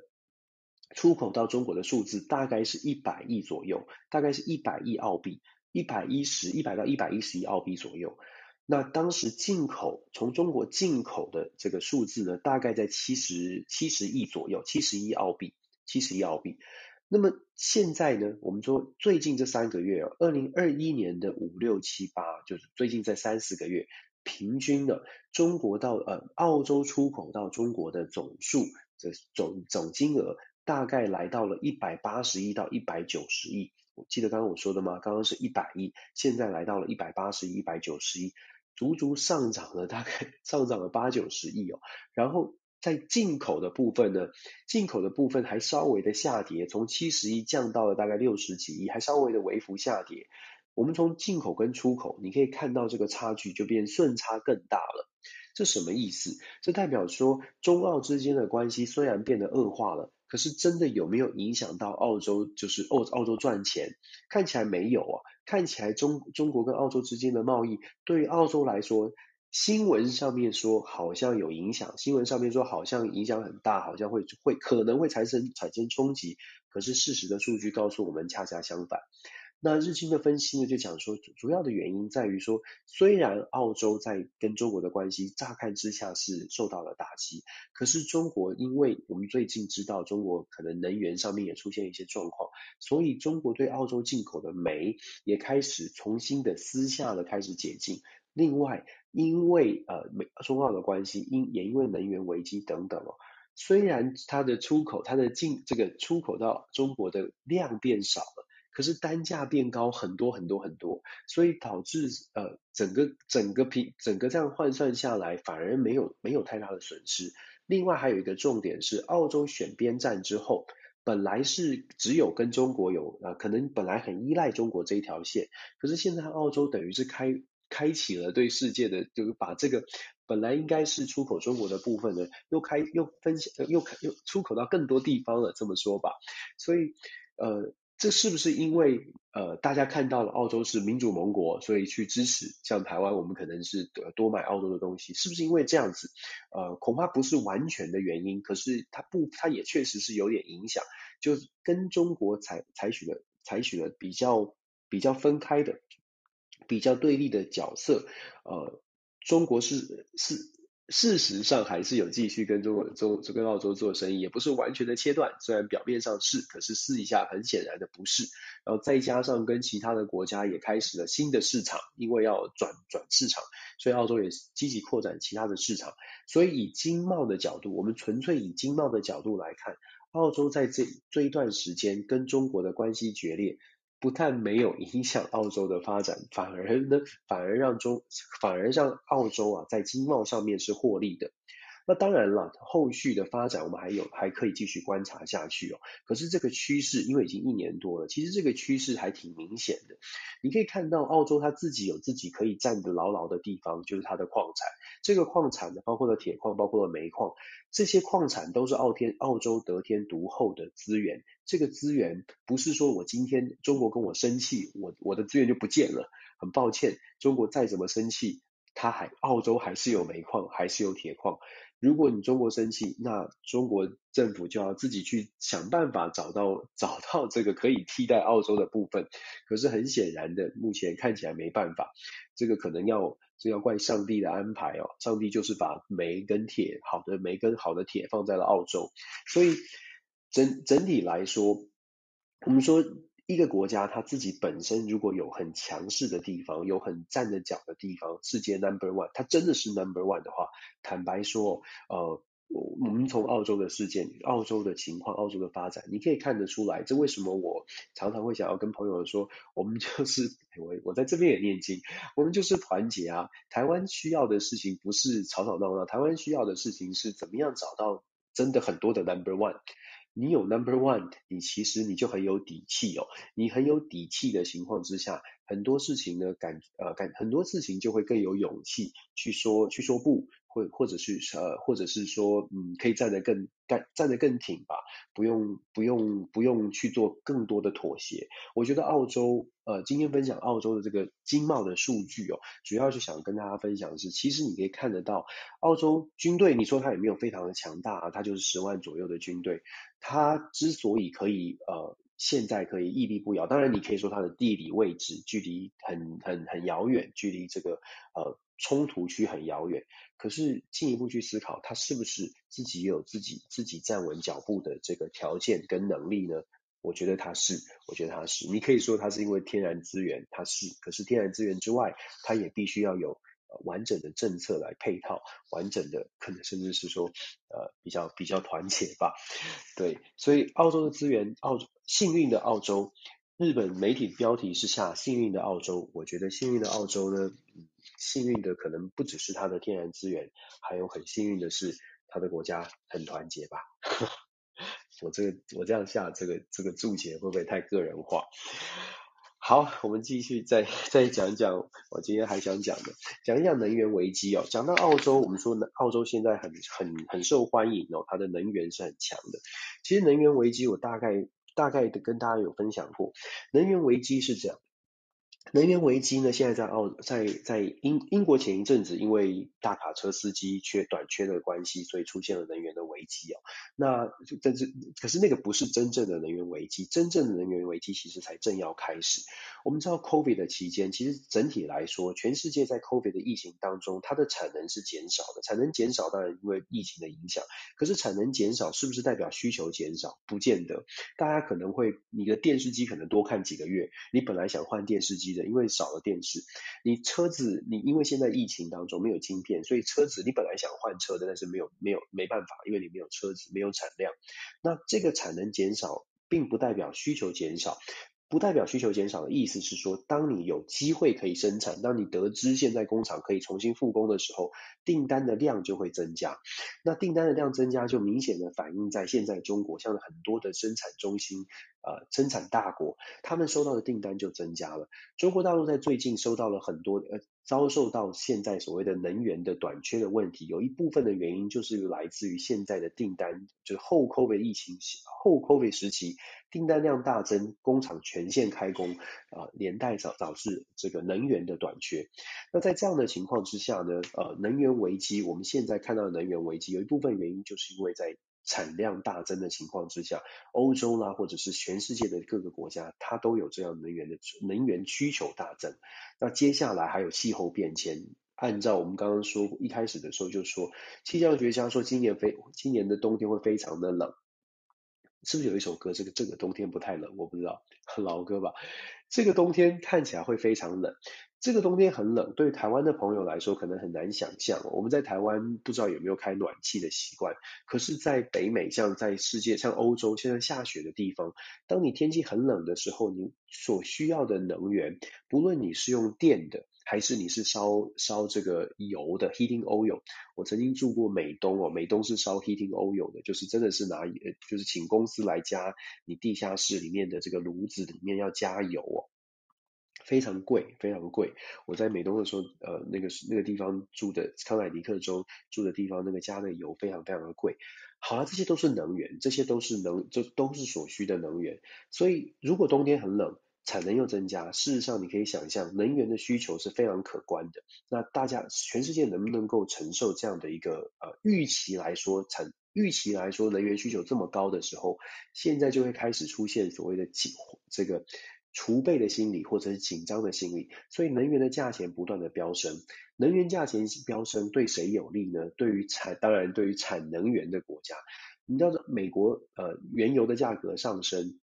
出口到中国的数字大概是一百亿左右，大概是一百亿澳币，一百一十一百到一百一十亿澳币左右。那当时进口从中国进口的这个数字呢，大概在七十七十亿左右，七十亿澳币，七十亿澳币。那么现在呢，我们说最近这三个月，二零二一年的五六七八，就是最近这三四个月，平均的中国到呃澳洲出口到中国的总数，这总总金额大概来到了一百八十亿到一百九十亿。我记得刚刚我说的吗？刚刚是一百亿，现在来到了一百八十亿、一百九十亿，足足上涨了大概上涨了八九十亿哦。然后。在进口的部分呢，进口的部分还稍微的下跌，从七十亿降到了大概六十几亿，还稍微的微幅下跌。我们从进口跟出口，你可以看到这个差距就变顺差更大了。这什么意思？这代表说中澳之间的关系虽然变得恶化了，可是真的有没有影响到澳洲？就是澳澳洲赚钱？看起来没有啊，看起来中中国跟澳洲之间的贸易对于澳洲来说。新闻上面说好像有影响，新闻上面说好像影响很大，好像会会可能会产生产生冲击。可是事实的数据告诉我们恰恰相反。那日经的分析呢，就讲说主要的原因在于说，虽然澳洲在跟中国的关系乍看之下是受到了打击，可是中国因为我们最近知道中国可能能源上面也出现一些状况，所以中国对澳洲进口的煤也开始重新的私下的开始解禁。另外，因为呃美中澳的关系，因也因为能源危机等等哦，虽然它的出口，它的进这个出口到中国的量变少了，可是单价变高很多很多很多，所以导致呃整个整个平整个这样换算下来，反而没有没有太大的损失。另外还有一个重点是，澳洲选边站之后，本来是只有跟中国有呃可能本来很依赖中国这一条线，可是现在澳洲等于是开。开启了对世界的，就是把这个本来应该是出口中国的部分呢，又开又分享又开又出口到更多地方了，这么说吧。所以，呃，这是不是因为呃大家看到了澳洲是民主盟国，所以去支持？像台湾，我们可能是多买澳洲的东西，是不是因为这样子？呃，恐怕不是完全的原因，可是它不，它也确实是有点影响，就跟中国采采取了采取了比较比较分开的。比较对立的角色，呃，中国是是事实上还是有继续跟中国中跟澳洲做生意，也不是完全的切断，虽然表面上是，可是试一下很显然的不是。然后再加上跟其他的国家也开始了新的市场，因为要转转市场，所以澳洲也积极扩展其他的市场。所以以经贸的角度，我们纯粹以经贸的角度来看，澳洲在这这一段时间跟中国的关系决裂。不但没有影响澳洲的发展，反而呢，反而让中，反而让澳洲啊，在经贸上面是获利的。那当然了，后续的发展我们还有还可以继续观察下去哦。可是这个趋势，因为已经一年多了，其实这个趋势还挺明显的。你可以看到，澳洲它自己有自己可以站得牢牢的地方，就是它的矿产。这个矿产呢，包括了铁矿，包括了煤矿，这些矿产都是澳天澳洲得天独厚的资源。这个资源不是说我今天中国跟我生气，我我的资源就不见了。很抱歉，中国再怎么生气，它还澳洲还是有煤矿，还是有铁矿。如果你中国生气，那中国政府就要自己去想办法找到找到这个可以替代澳洲的部分。可是很显然的，目前看起来没办法。这个可能要这要怪上帝的安排哦。上帝就是把煤跟铁，好的煤跟好的铁放在了澳洲。所以整整体来说，我们说。一个国家，它自己本身如果有很强势的地方，有很站得脚的地方，世界 number one，它真的是 number one 的话，坦白说，呃，我们从澳洲的事件、澳洲的情况、澳洲的发展，你可以看得出来，这为什么我常常会想要跟朋友说，我们就是我我在这边也念经，我们就是团结啊。台湾需要的事情不是吵吵闹闹，台湾需要的事情是怎么样找到真的很多的 number one。你有 number one，你其实你就很有底气哦。你很有底气的情况之下，很多事情呢，感呃感很多事情就会更有勇气去说去说不。或或者是呃，或者是说，嗯，可以站得更站站得更挺吧，不用不用不用去做更多的妥协。我觉得澳洲，呃，今天分享澳洲的这个经贸的数据哦，主要是想跟大家分享的是，其实你可以看得到，澳洲军队，你说它也没有非常的强大啊，它就是十万左右的军队，它之所以可以呃现在可以屹立不摇，当然你可以说它的地理位置距离很很很遥远，距离这个呃。冲突区很遥远，可是进一步去思考，它是不是自己有自己自己站稳脚步的这个条件跟能力呢？我觉得它是，我觉得它是。你可以说它是因为天然资源，它是。可是天然资源之外，它也必须要有完整的政策来配套，完整的可能甚至是说，呃，比较比较团结吧。对，所以澳洲的资源，澳幸运的澳洲，日本媒体标题是下幸运的澳洲。我觉得幸运的澳洲呢，幸运的可能不只是它的天然资源，还有很幸运的是它的国家很团结吧。[laughs] 我这个我这样下这个这个注解会不会太个人化？好，我们继续再 [laughs] 再讲讲我今天还想讲的，讲一讲能源危机哦。讲到澳洲，我们说呢，澳洲现在很很很受欢迎哦，它的能源是很强的。其实能源危机我大概大概的跟大家有分享过，能源危机是这样。能源危机呢，现在在澳在在英英国前一阵子，因为大卡车司机缺短缺的关系，所以出现了能源的危机哦。那但是可是那个不是真正的能源危机，真正的能源危机其实才正要开始。我们知道 COVID 的期间，其实整体来说，全世界在 COVID 的疫情当中，它的产能是减少的。产能减少当然因为疫情的影响，可是产能减少是不是代表需求减少？不见得。大家可能会，你的电视机可能多看几个月，你本来想换电视机的。因为少了电池，你车子你因为现在疫情当中没有晶片，所以车子你本来想换车的，但是没有没有没办法，因为你没有车子，没有产量。那这个产能减少，并不代表需求减少。不代表需求减少的意思是说，当你有机会可以生产，当你得知现在工厂可以重新复工的时候，订单的量就会增加。那订单的量增加，就明显的反映在现在中国，像很多的生产中心，呃，生产大国，他们收到的订单就增加了。中国大陆在最近收到了很多，呃，遭受到现在所谓的能源的短缺的问题，有一部分的原因就是来自于现在的订单，就是后 COVID 疫情后 COVID 时期。订单量大增，工厂全线开工，啊、连带导导致这个能源的短缺。那在这样的情况之下呢，呃，能源危机，我们现在看到的能源危机，有一部分原因就是因为在产量大增的情况之下，欧洲啦，或者是全世界的各个国家，它都有这样能源的能源需求大增。那接下来还有气候变迁，按照我们刚刚说一开始的时候就说，气象学家说今年非今年的冬天会非常的冷。是不是有一首歌？这个这个冬天不太冷，我不知道，[laughs] 老歌吧？这个冬天看起来会非常冷。这个冬天很冷，对台湾的朋友来说可能很难想象。我们在台湾不知道有没有开暖气的习惯，可是，在北美，像在世界，像欧洲，现在下雪的地方，当你天气很冷的时候，你所需要的能源，不论你是用电的。还是你是烧烧这个油的 heating oil？我曾经住过美东哦，美东是烧 heating oil 的，就是真的是拿就是请公司来加你地下室里面的这个炉子里面要加油哦，非常贵，非常贵。我在美东的时候，呃，那个那个地方住的康乃狄克州住的地方，那个加的油非常非常的贵。好了，这些都是能源，这些都是能，这都是所需的能源。所以如果冬天很冷，产能又增加，事实上你可以想象，能源的需求是非常可观的。那大家全世界能不能够承受这样的一个呃预期来说，产预期来说能源需求这么高的时候，现在就会开始出现所谓的紧这个储备的心理或者是紧张的心理，所以能源的价钱不断的飙升。能源价钱飙升对谁有利呢？对于产当然对于产能源的国家，你知道美国呃原油的价格上升。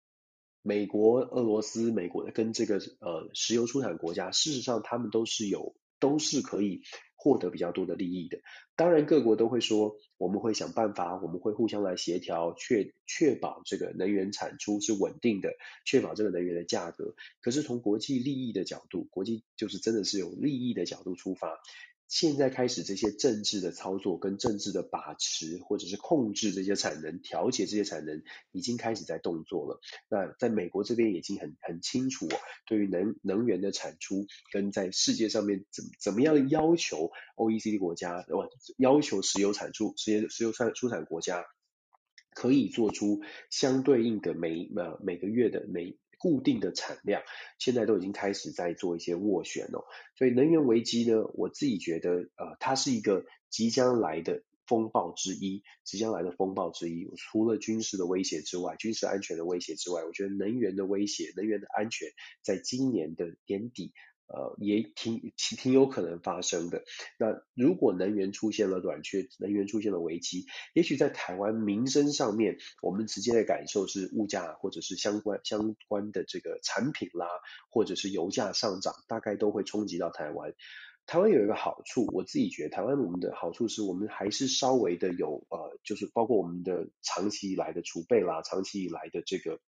美国、俄罗斯、美国的跟这个呃石油出产国家，事实上他们都是有都是可以获得比较多的利益的。当然，各国都会说我们会想办法，我们会互相来协调，确确保这个能源产出是稳定的，确保这个能源的价格。可是从国际利益的角度，国际就是真的是有利益的角度出发。现在开始，这些政治的操作跟政治的把持，或者是控制这些产能、调节这些产能，已经开始在动作了。那在美国这边已经很很清楚哦，对于能能源的产出跟在世界上面怎怎么样要求 OECD 国家，哦，要求石油产出、石油石油出出产国家可以做出相对应的每呃每个月的每。固定的产量，现在都已经开始在做一些斡旋了。所以能源危机呢，我自己觉得，呃，它是一个即将来的风暴之一，即将来的风暴之一。除了军事的威胁之外，军事安全的威胁之外，我觉得能源的威胁、能源的安全，在今年的年底呃，也挺挺有可能发生的。那如果能源出现了短缺，能源出现了危机，也许在台湾民生上面，我们直接的感受是物价或者是相关相关的这个产品啦，或者是油价上涨，大概都会冲击到台湾。台湾有一个好处，我自己觉得台湾我们的好处是我们还是稍微的有呃，就是包括我们的长期以来的储备啦，长期以来的这个。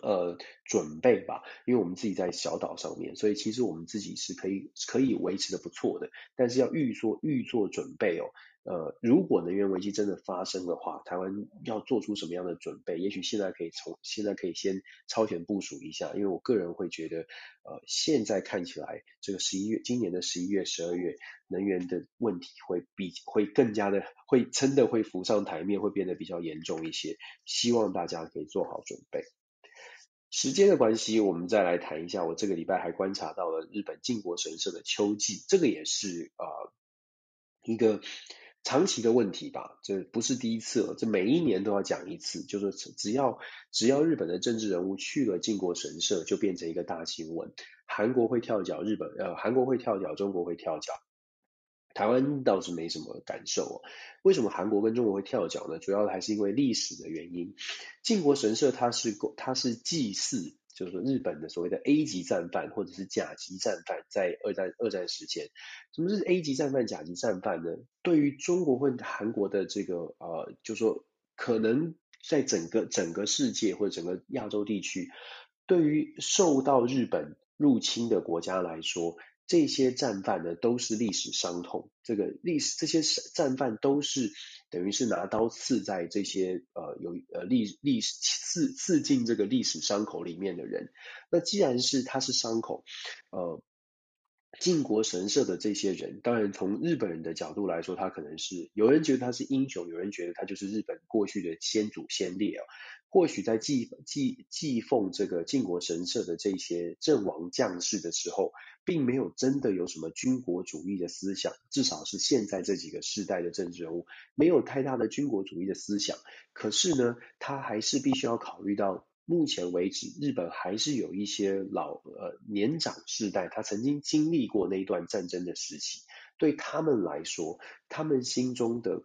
呃，准备吧，因为我们自己在小岛上面，所以其实我们自己是可以可以维持的不错的，但是要预做预做准备哦。呃，如果能源危机真的发生的话，台湾要做出什么样的准备？也许现在可以从现在可以先超前部署一下，因为我个人会觉得，呃，现在看起来这个十一月，今年的十一月、十二月，能源的问题会比会更加的会真的会浮上台面，会变得比较严重一些。希望大家可以做好准备。时间的关系，我们再来谈一下。我这个礼拜还观察到了日本靖国神社的秋祭，这个也是呃一个长期的问题吧。这不是第一次了，这每一年都要讲一次，就是只要只要日本的政治人物去了靖国神社，就变成一个大新闻。韩国会跳脚，日本呃韩国会跳脚，中国会跳脚。台湾倒是没什么感受哦。为什么韩国跟中国会跳脚呢？主要还是因为历史的原因。靖国神社它是它是祭祀，就是说日本的所谓的 A 级战犯或者是甲级战犯，在二战二战时间，什么是 A 级战犯、甲级战犯呢？对于中国或韩国的这个呃，就是说可能在整个整个世界或者整个亚洲地区，对于受到日本入侵的国家来说。这些战犯呢，都是历史伤痛。这个历史，这些战犯都是等于是拿刀刺在这些呃有呃历历史刺刺进这个历史伤口里面的人。那既然是他是伤口，呃，靖国神社的这些人，当然从日本人的角度来说，他可能是有人觉得他是英雄，有人觉得他就是日本过去的先祖先烈啊。或许在祭祭祭奉这个靖国神社的这些阵亡将士的时候，并没有真的有什么军国主义的思想，至少是现在这几个世代的政治人物没有太大的军国主义的思想。可是呢，他还是必须要考虑到，目前为止，日本还是有一些老呃年长世代，他曾经经历过那一段战争的时期，对他们来说，他们心中的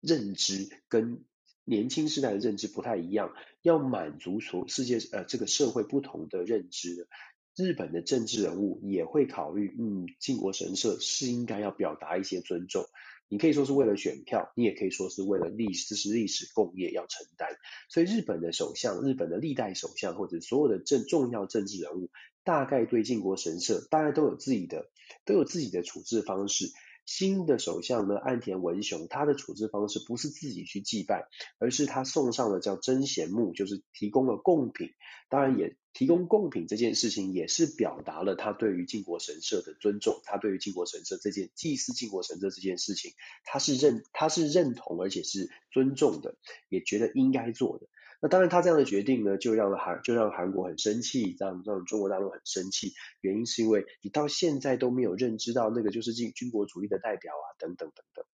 认知跟。年轻世代的认知不太一样，要满足所世界呃这个社会不同的认知，日本的政治人物也会考虑，嗯，靖国神社是应该要表达一些尊重。你可以说是为了选票，你也可以说是为了历史，这是历史共业要承担。所以日本的首相、日本的历代首相或者所有的政重要政治人物，大概对靖国神社大概都有自己的都有自己的处置方式。新的首相呢，岸田文雄，他的处置方式不是自己去祭拜，而是他送上了叫真贤木，就是提供了贡品。当然，也提供贡品这件事情，也是表达了他对于靖国神社的尊重。他对于靖国神社这件祭祀靖国神社这件事情，他是认他是认同，而且是尊重的，也觉得应该做的。那当然，他这样的决定呢，就让韩就让韩国很生气，让让中国大陆很生气。原因是因为你到现在都没有认知到那个就是军军国主义的代表啊，等等等等。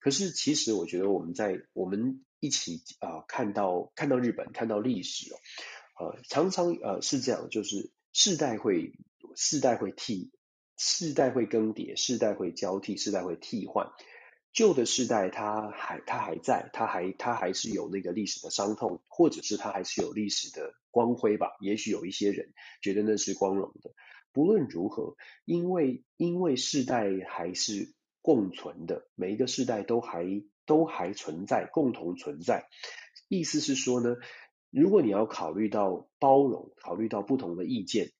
可是其实我觉得我们在我们一起啊、看到看到日本看到历史哦，呃常常呃是这样，就是世代会世代会替世代会更迭，世代会交替，世代会替换。旧的世代，他还他还在，他还他还是有那个历史的伤痛，或者是他还是有历史的光辉吧。也许有一些人觉得那是光荣的。不论如何，因为因为世代还是共存的，每一个世代都还都还存在，共同存在。意思是说呢，如果你要考虑到包容，考虑到不同的意见。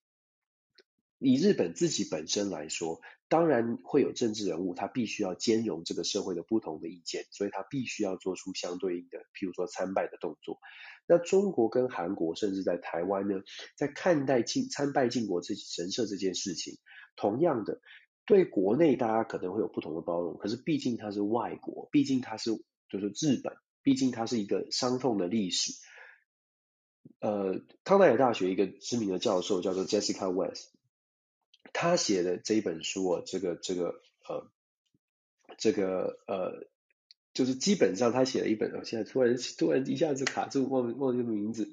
以日本自己本身来说，当然会有政治人物，他必须要兼容这个社会的不同的意见，所以他必须要做出相对应的，譬如说参拜的动作。那中国跟韩国，甚至在台湾呢，在看待进参拜靖国这神社这件事情，同样的，对国内大家可能会有不同的包容，可是毕竟它是外国，毕竟它是就是日本，毕竟它是一个伤痛的历史。呃，康奈尔大学一个知名的教授叫做 Jessica West。他写的这一本书啊，这个这个呃，这个呃，就是基本上他写了一本，现在突然突然一下子卡住，忘忘记名字。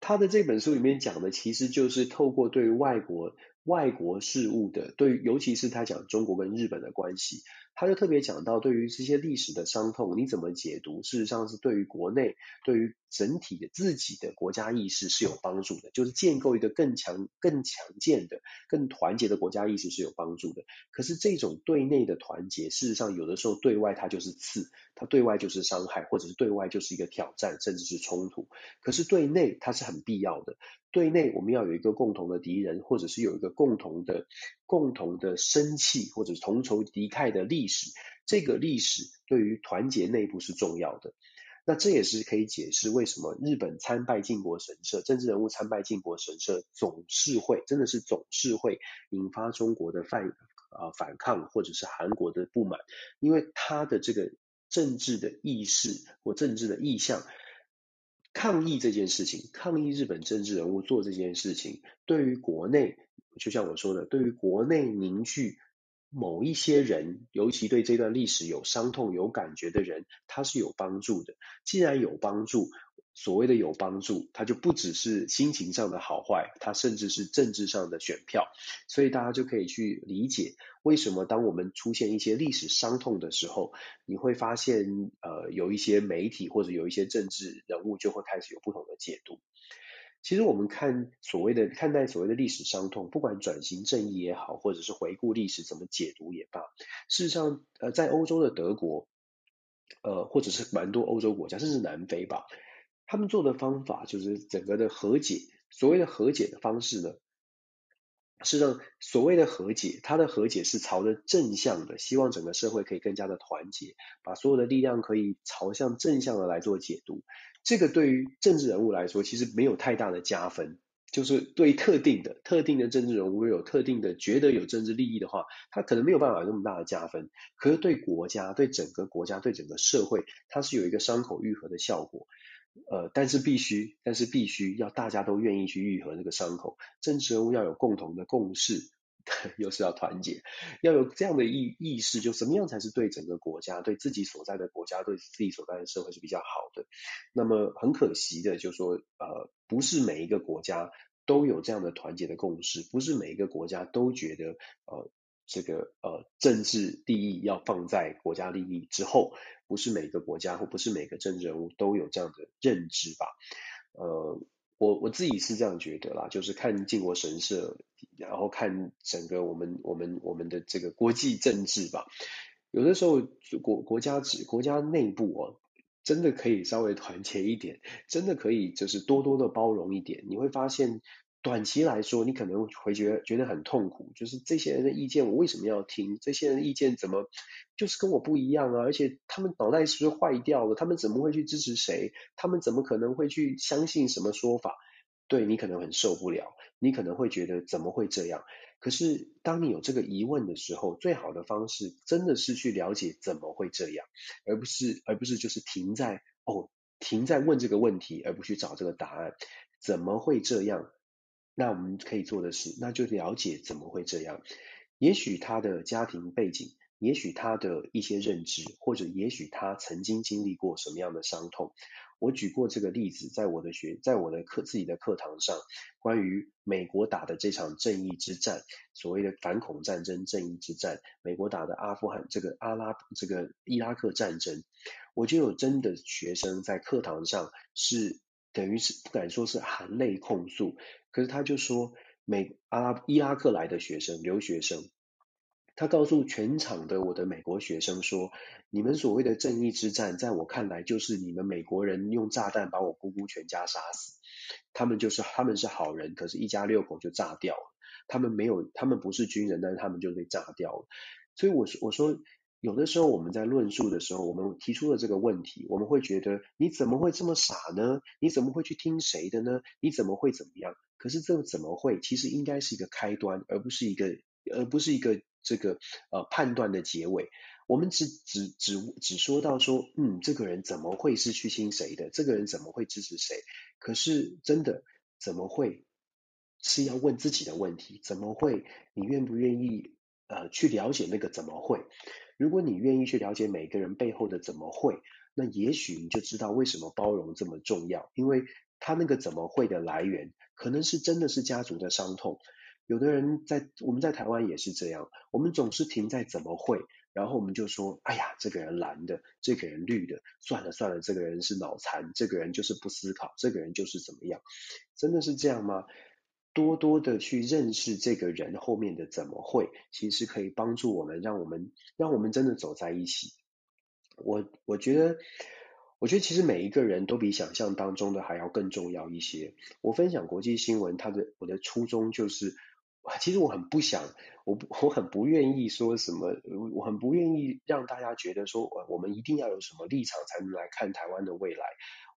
他的这本书里面讲的，其实就是透过对外国外国事务的，对尤其是他讲中国跟日本的关系，他就特别讲到对于这些历史的伤痛，你怎么解读？事实上是对于国内，对于整体的自己的国家意识是有帮助的，就是建构一个更强、更强健的、更团结的国家意识是有帮助的。可是这种对内的团结，事实上有的时候对外它就是刺，它对外就是伤害，或者是对外就是一个挑战，甚至是冲突。可是对内它是很必要的。对内我们要有一个共同的敌人，或者是有一个共同的、共同的生气，或者是同仇敌忾的历史。这个历史对于团结内部是重要的。那这也是可以解释为什么日本参拜靖国神社，政治人物参拜靖国神社总是会，真的是总是会引发中国的反啊反抗，或者是韩国的不满，因为他的这个政治的意识或政治的意向。抗议这件事情，抗议日本政治人物做这件事情，对于国内，就像我说的，对于国内凝聚某一些人，尤其对这段历史有伤痛、有感觉的人，他是有帮助的。既然有帮助。所谓的有帮助，它就不只是心情上的好坏，它甚至是政治上的选票。所以大家就可以去理解，为什么当我们出现一些历史伤痛的时候，你会发现，呃，有一些媒体或者有一些政治人物就会开始有不同的解读。其实我们看所谓的看待所谓的历史伤痛，不管转型正义也好，或者是回顾历史怎么解读也罢，事实上，呃，在欧洲的德国，呃，或者是蛮多欧洲国家，甚至南非吧。他们做的方法就是整个的和解。所谓的和解的方式呢，是让所谓的和解，它的和解是朝着正向的，希望整个社会可以更加的团结，把所有的力量可以朝向正向的来做解读。这个对于政治人物来说，其实没有太大的加分。就是对特定的特定的政治人物有特定的觉得有政治利益的话，他可能没有办法有那么大的加分。可是对国家、对整个国家、对整个社会，它是有一个伤口愈合的效果。呃，但是必须，但是必须要大家都愿意去愈合那个伤口，政治人物要有共同的共识，又是要团结，要有这样的意意识，就什么样才是对整个国家、对自己所在的国家、对自己所在的社会是比较好的。那么很可惜的，就是说，呃，不是每一个国家都有这样的团结的共识，不是每一个国家都觉得，呃。这个呃，政治利益要放在国家利益之后，不是每个国家或不是每个政治人物都有这样的认知吧？呃，我我自己是这样觉得啦，就是看靖国神社，然后看整个我们我们我们的这个国际政治吧。有的时候国国家只国家内部哦，真的可以稍微团结一点，真的可以就是多多的包容一点，你会发现。短期来说，你可能会觉得觉得很痛苦，就是这些人的意见，我为什么要听？这些人的意见怎么就是跟我不一样啊？而且他们脑袋是不是坏掉了？他们怎么会去支持谁？他们怎么可能会去相信什么说法？对，你可能很受不了，你可能会觉得怎么会这样？可是当你有这个疑问的时候，最好的方式真的是去了解怎么会这样，而不是而不是就是停在哦，停在问这个问题，而不去找这个答案，怎么会这样？那我们可以做的是，那就了解怎么会这样。也许他的家庭背景，也许他的一些认知，或者也许他曾经经历过什么样的伤痛。我举过这个例子，在我的学，在我的课自己的课堂上，关于美国打的这场正义之战，所谓的反恐战争正义之战，美国打的阿富汗这个阿拉这个伊拉克战争，我就有真的学生在课堂上是。等于是不敢说是含泪控诉，可是他就说美阿拉伊拉克来的学生留学生，他告诉全场的我的美国学生说，你们所谓的正义之战，在我看来就是你们美国人用炸弹把我姑姑全家杀死，他们就是他们是好人，可是一家六口就炸掉了，他们没有他们不是军人，但是他们就被炸掉了，所以我说我说。有的时候我们在论述的时候，我们提出了这个问题，我们会觉得你怎么会这么傻呢？你怎么会去听谁的呢？你怎么会怎么样？可是这个怎么会，其实应该是一个开端，而不是一个，而不是一个这个呃判断的结尾。我们只只只只说到说，嗯，这个人怎么会是去听谁的？这个人怎么会支持谁？可是真的怎么会是要问自己的问题？怎么会？你愿不愿意呃去了解那个怎么会？如果你愿意去了解每个人背后的怎么会，那也许你就知道为什么包容这么重要。因为他那个怎么会的来源，可能是真的是家族的伤痛，有的人在我们在台湾也是这样，我们总是停在怎么会，然后我们就说，哎呀，这个人蓝的，这个人绿的，算了算了，这个人是脑残，这个人就是不思考，这个人就是怎么样，真的是这样吗？多多的去认识这个人后面的怎么会，其实可以帮助我们，让我们让我们真的走在一起。我我觉得，我觉得其实每一个人都比想象当中的还要更重要一些。我分享国际新闻，他的我的初衷就是，其实我很不想，我我很不愿意说什么，我很不愿意让大家觉得说，我们一定要有什么立场才能来看台湾的未来。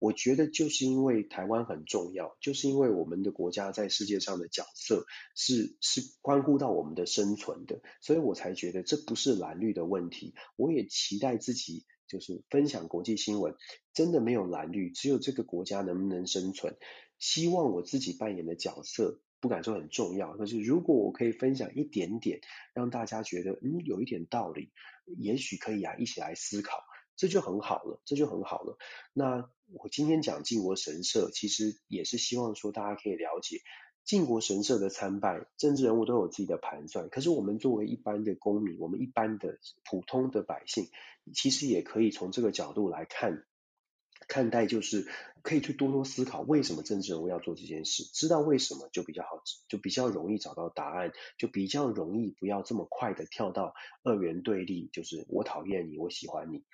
我觉得就是因为台湾很重要，就是因为我们的国家在世界上的角色是是关乎到我们的生存的，所以我才觉得这不是蓝绿的问题。我也期待自己就是分享国际新闻，真的没有蓝绿，只有这个国家能不能生存。希望我自己扮演的角色不敢说很重要，可是如果我可以分享一点点，让大家觉得嗯有一点道理，也许可以啊一起来思考。这就很好了，这就很好了。那我今天讲靖国神社，其实也是希望说大家可以了解靖国神社的参拜，政治人物都有自己的盘算。可是我们作为一般的公民，我们一般的普通的百姓，其实也可以从这个角度来看看待，就是可以去多多思考，为什么政治人物要做这件事？知道为什么就比较好，就比较容易找到答案，就比较容易不要这么快的跳到二元对立，就是我讨厌你，我喜欢你。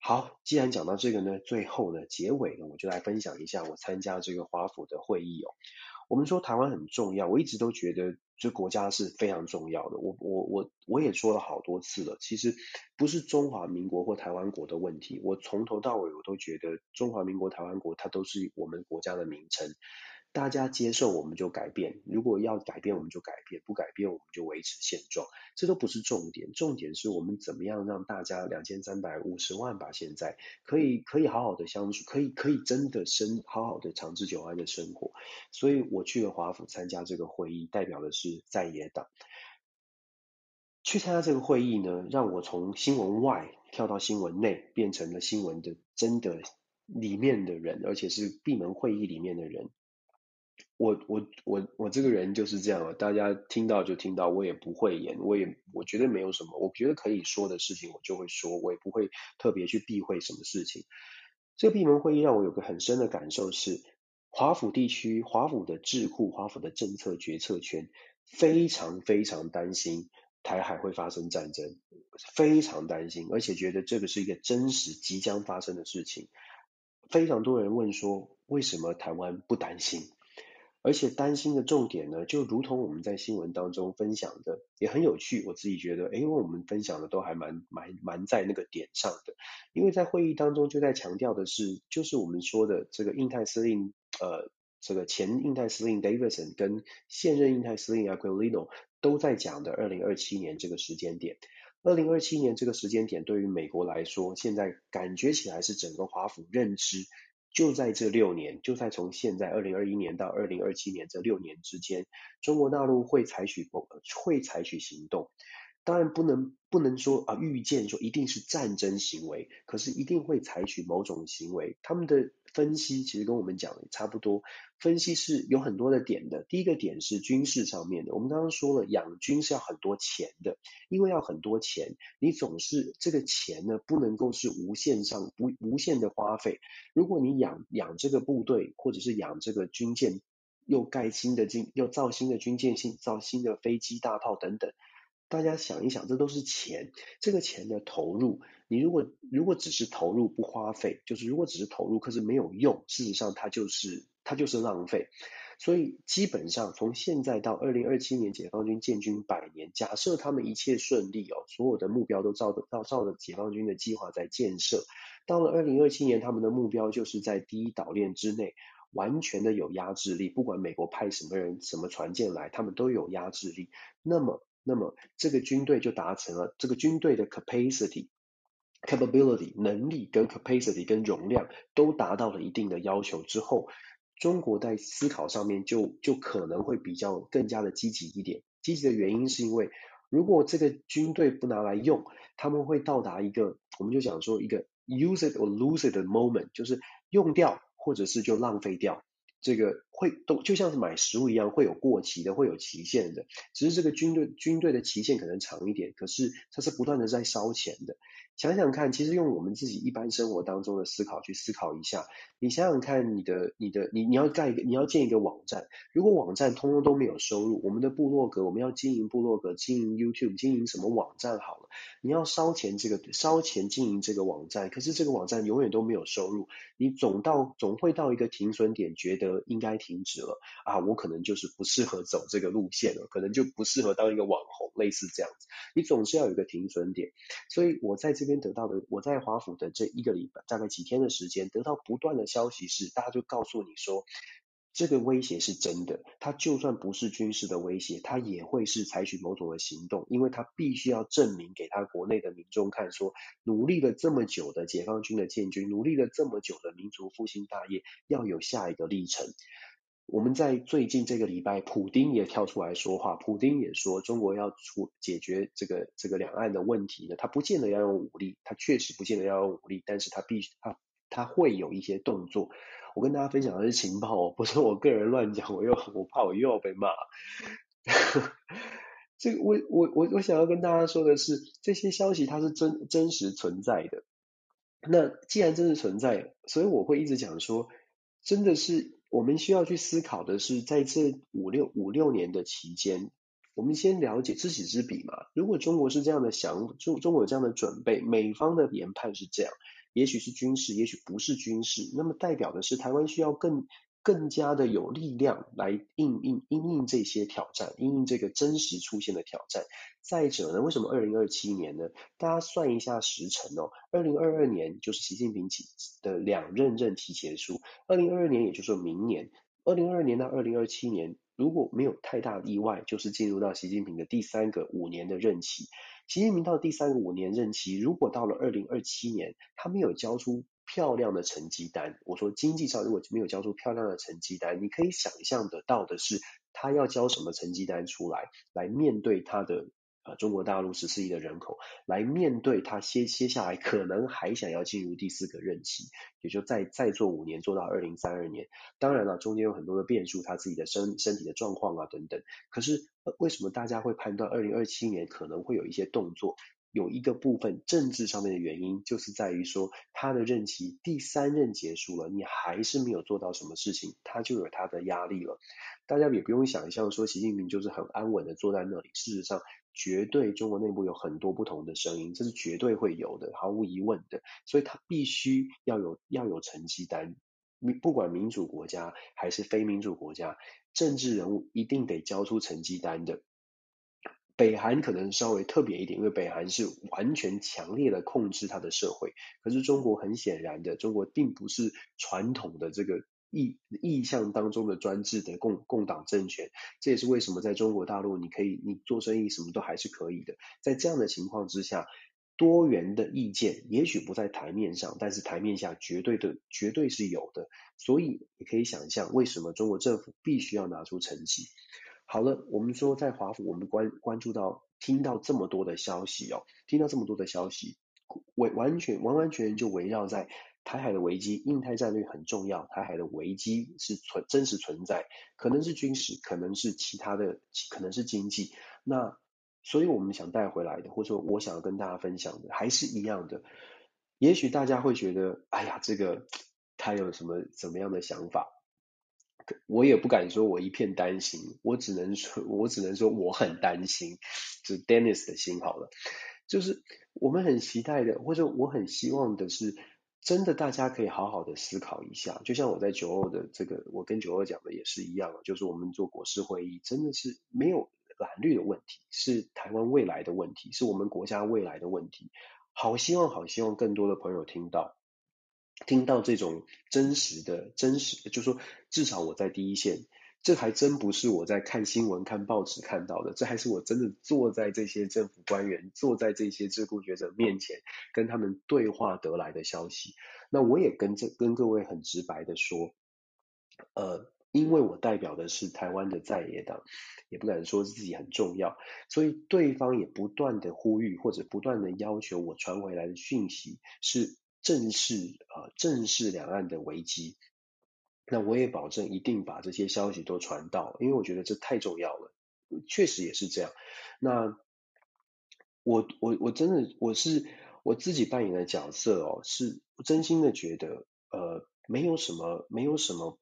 好，既然讲到这个呢，最后呢，结尾呢，我就来分享一下我参加这个华府的会议哦。我们说台湾很重要，我一直都觉得这国家是非常重要的。我我我我也说了好多次了，其实不是中华民国或台湾国的问题，我从头到尾我都觉得中华民国、台湾国它都是我们国家的名称。大家接受我们就改变，如果要改变我们就改变，不改变我们就维持现状，这都不是重点，重点是我们怎么样让大家两千三百五十万吧，现在可以可以好好的相处，可以可以真的生好好的长治久安的生活，所以我去了华府参加这个会议，代表的是在野党。去参加这个会议呢，让我从新闻外跳到新闻内，变成了新闻的真的里面的人，而且是闭门会议里面的人。我我我我这个人就是这样啊，大家听到就听到，我也不会演，我也我觉得没有什么，我觉得可以说的事情我就会说，我也不会特别去避讳什么事情。这个闭门会议让我有个很深的感受是，华府地区、华府的智库、华府的政策决策圈非常非常担心台海会发生战争，非常担心，而且觉得这个是一个真实即将发生的事情。非常多人问说，为什么台湾不担心？而且担心的重点呢，就如同我们在新闻当中分享的，也很有趣。我自己觉得，诶，因为我们分享的都还蛮蛮蛮在那个点上的。因为在会议当中就在强调的是，就是我们说的这个印太司令，呃，这个前印太司令 Davidson 跟现任印太司令 Aquilino 都在讲的二零二七年这个时间点。二零二七年这个时间点对于美国来说，现在感觉起来是整个华府认知。就在这六年，就在从现在二零二一年到二零二七年这六年之间，中国大陆会采取会采取行动。当然不能不能说啊预见说一定是战争行为，可是一定会采取某种行为。他们的分析其实跟我们讲的差不多，分析是有很多的点的。第一个点是军事上面的，我们刚刚说了养军是要很多钱的，因为要很多钱，你总是这个钱呢不能够是无限上不无限的花费。如果你养养这个部队或者是养这个军舰，又盖新的军又造新的军舰新造新的飞机大炮等等。大家想一想，这都是钱。这个钱的投入，你如果如果只是投入不花费，就是如果只是投入，可是没有用，事实上它就是它就是浪费。所以基本上从现在到二零二七年，解放军建军百年，假设他们一切顺利哦，所有的目标都照着照照着解放军的计划在建设。到了二零二七年，他们的目标就是在第一岛链之内，完全的有压制力，不管美国派什么人、什么船舰来，他们都有压制力。那么那么这个军队就达成了这个军队的 capacity、capability 能力跟 capacity 跟容量都达到了一定的要求之后，中国在思考上面就就可能会比较更加的积极一点。积极的原因是因为如果这个军队不拿来用，他们会到达一个我们就讲说一个 use it or lose it 的 moment，就是用掉或者是就浪费掉。这个会都就像是买食物一样，会有过期的，会有期限的。只是这个军队军队的期限可能长一点，可是它是不断的在烧钱的。想想看，其实用我们自己一般生活当中的思考去思考一下，你想想看你，的你的你你要盖一个你要建一个网站，如果网站通通都没有收入，我们的部落格我们要经营部落格，经营 YouTube，经营什么网站好了，你要烧钱这个烧钱经营这个网站，可是这个网站永远都没有收入，你总到总会到一个停损点，觉得应该停止了啊，我可能就是不适合走这个路线了，可能就不适合当一个网红，类似这样子，你总是要有一个停损点，所以我在这边得到的，我在华府的这一个礼拜，大概几天的时间，得到不断的消息是，大家就告诉你说，这个威胁是真的，他就算不是军事的威胁，他也会是采取某种的行动，因为他必须要证明给他国内的民众看，说努力了这么久的解放军的建军，努力了这么久的民族复兴大业，要有下一个历程。我们在最近这个礼拜，普丁也跳出来说话。普丁也说，中国要出解决这个这个两岸的问题呢，他不见得要用武力，他确实不见得要用武力，但是他必须他他会有一些动作。我跟大家分享的是情报，不是我个人乱讲，我又我怕我又要被骂。[laughs] 这个我我我我想要跟大家说的是，这些消息它是真真实存在的。那既然真实存在，所以我会一直讲说，真的是。我们需要去思考的是，在这五六五六年的期间，我们先了解知己知彼嘛。如果中国是这样的想，中中国有这样的准备，美方的研判是这样，也许是军事，也许不是军事，那么代表的是台湾需要更。更加的有力量来应应应应这些挑战，应应这个真实出现的挑战。再者呢，为什么二零二七年呢？大家算一下时辰哦，二零二二年就是习近平起的两任任期结束，二零二二年也就是说明年，二零二二年到二零二七年，如果没有太大意外，就是进入到习近平的第三个五年的任期。习近平到第三个五年任期，如果到了二零二七年，他没有交出。漂亮的成绩单，我说经济上如果没有交出漂亮的成绩单，你可以想象得到的是，他要交什么成绩单出来，来面对他的呃中国大陆十四亿的人口，来面对他接接下来可能还想要进入第四个任期，也就再再做五年，做到二零三二年。当然了，中间有很多的变数，他自己的身身体的状况啊等等。可是为什么大家会判断二零二七年可能会有一些动作？有一个部分政治上面的原因，就是在于说他的任期第三任结束了，你还是没有做到什么事情，他就有他的压力了。大家也不用想象说习近平就是很安稳的坐在那里，事实上，绝对中国内部有很多不同的声音，这是绝对会有的，毫无疑问的。所以他必须要有要有成绩单，不管民主国家还是非民主国家，政治人物一定得交出成绩单的。北韩可能稍微特别一点，因为北韩是完全强烈的控制它的社会。可是中国很显然的，中国并不是传统的这个意意象当中的专制的共共党政权。这也是为什么在中国大陆，你可以你做生意什么都还是可以的。在这样的情况之下，多元的意见也许不在台面上，但是台面下绝对的绝对是有的。所以你可以想象，为什么中国政府必须要拿出成绩。好了，我们说在华府，我们关关注到听到这么多的消息哦，听到这么多的消息，完完全完完全就围绕在台海的危机，印太战略很重要，台海的危机是存真实存在，可能是军事，可能是其他的，可能是经济。那所以我们想带回来的，或者说我想要跟大家分享的，还是一样的。也许大家会觉得，哎呀，这个 [tsk] 他有什么怎么样的想法？我也不敢说，我一片担心，我只能说，我只能说我很担心，就是 Dennis 的心好了，就是我们很期待的，或者我很希望的是，真的大家可以好好的思考一下，就像我在九二的这个，我跟九二讲的也是一样，就是我们做国事会议，真的是没有蓝绿的问题，是台湾未来的问题，是我们国家未来的问题，好希望，好希望更多的朋友听到。听到这种真实的、真实的，就说至少我在第一线，这还真不是我在看新闻、看报纸看到的，这还是我真的坐在这些政府官员、坐在这些智库学者面前跟他们对话得来的消息。那我也跟这跟各位很直白的说，呃，因为我代表的是台湾的在野党，也不敢说自己很重要，所以对方也不断的呼吁或者不断的要求我传回来的讯息是。正视啊，正视两岸的危机。那我也保证一定把这些消息都传到，因为我觉得这太重要了，确实也是这样。那我我我真的我是我自己扮演的角色哦，是真心的觉得，呃，没有什么，没有什么。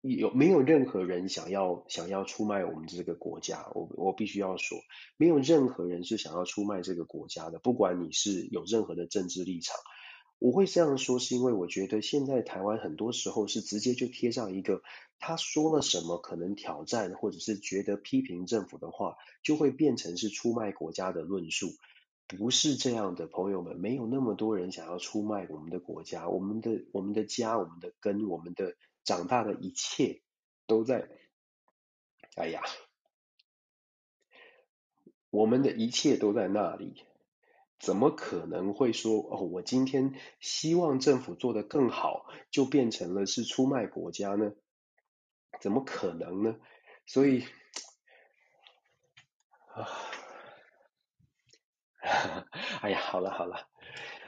有没有任何人想要想要出卖我们这个国家？我我必须要说，没有任何人是想要出卖这个国家的。不管你是有任何的政治立场，我会这样说，是因为我觉得现在台湾很多时候是直接就贴上一个他说了什么可能挑战，或者是觉得批评政府的话，就会变成是出卖国家的论述。不是这样的，朋友们，没有那么多人想要出卖我们的国家，我们的我们的家，我们的根，我们的。长大的一切都在，哎呀，我们的一切都在那里，怎么可能会说哦？我今天希望政府做得更好，就变成了是出卖国家呢？怎么可能呢？所以，啊，[laughs] 哎呀，好了好了，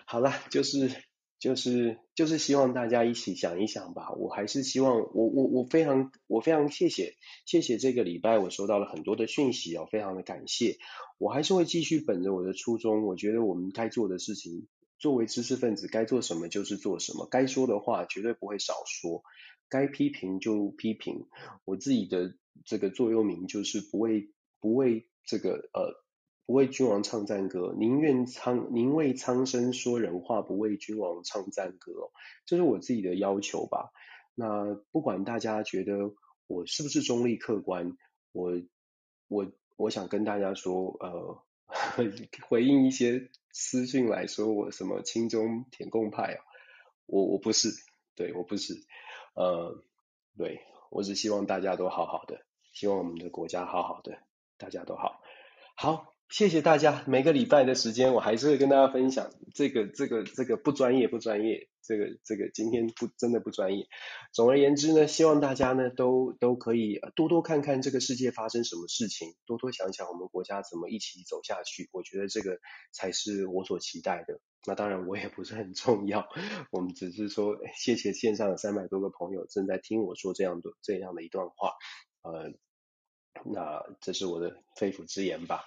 好了，就是。就是就是希望大家一起想一想吧。我还是希望我我我非常我非常谢谢谢谢这个礼拜我收到了很多的讯息哦，非常的感谢。我还是会继续本着我的初衷，我觉得我们该做的事情，作为知识分子该做什么就是做什么，该说的话绝对不会少说，该批评就批评。我自己的这个座右铭就是不为不为这个呃。不为君王唱赞歌，宁愿苍宁为苍生说人话，不为君王唱赞歌。这是我自己的要求吧。那不管大家觉得我是不是中立客观，我我我想跟大家说，呃，[laughs] 回应一些私讯来说我什么亲中舔共派啊，我我不是，对，我不是，呃，对，我只希望大家都好好的，希望我们的国家好好的，大家都好，好。谢谢大家，每个礼拜的时间，我还是会跟大家分享这个、这个、这个不专业、不专业，这个、这个今天不真的不专业。总而言之呢，希望大家呢都都可以多多看看这个世界发生什么事情，多多想想我们国家怎么一起走下去。我觉得这个才是我所期待的。那当然我也不是很重要，[laughs] 我们只是说谢谢线上的三百多个朋友正在听我说这样的这样的一段话，呃。那这是我的肺腑之言吧。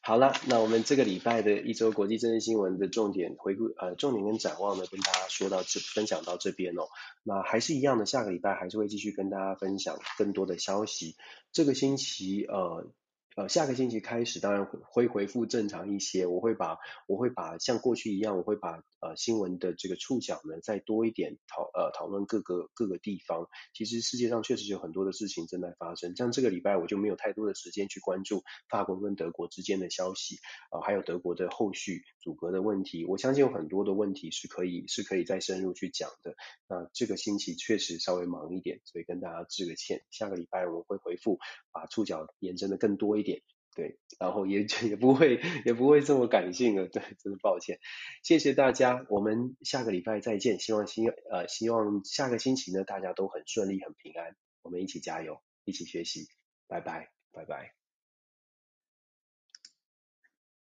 好了，那我们这个礼拜的一周国际政治新闻的重点回顾，呃，重点跟展望呢，跟大家说到这，分享到这边哦。那还是一样的，下个礼拜还是会继续跟大家分享更多的消息。这个星期，呃。呃，下个星期开始，当然会恢复正常一些。我会把我会把像过去一样，我会把呃新闻的这个触角呢再多一点讨呃讨论各个各个地方。其实世界上确实有很多的事情正在发生。像这个礼拜我就没有太多的时间去关注法国跟德国之间的消息，呃，还有德国的后续阻隔的问题。我相信有很多的问题是可以是可以再深入去讲的。那这个星期确实稍微忙一点，所以跟大家致个歉。下个礼拜我会回复，把触角延伸的更多一点。对，然后也也不会也不会这么感性了，对，真的抱歉，谢谢大家，我们下个礼拜再见，希望星呃希望下个星期呢大家都很顺利很平安，我们一起加油，一起学习，拜拜，拜拜。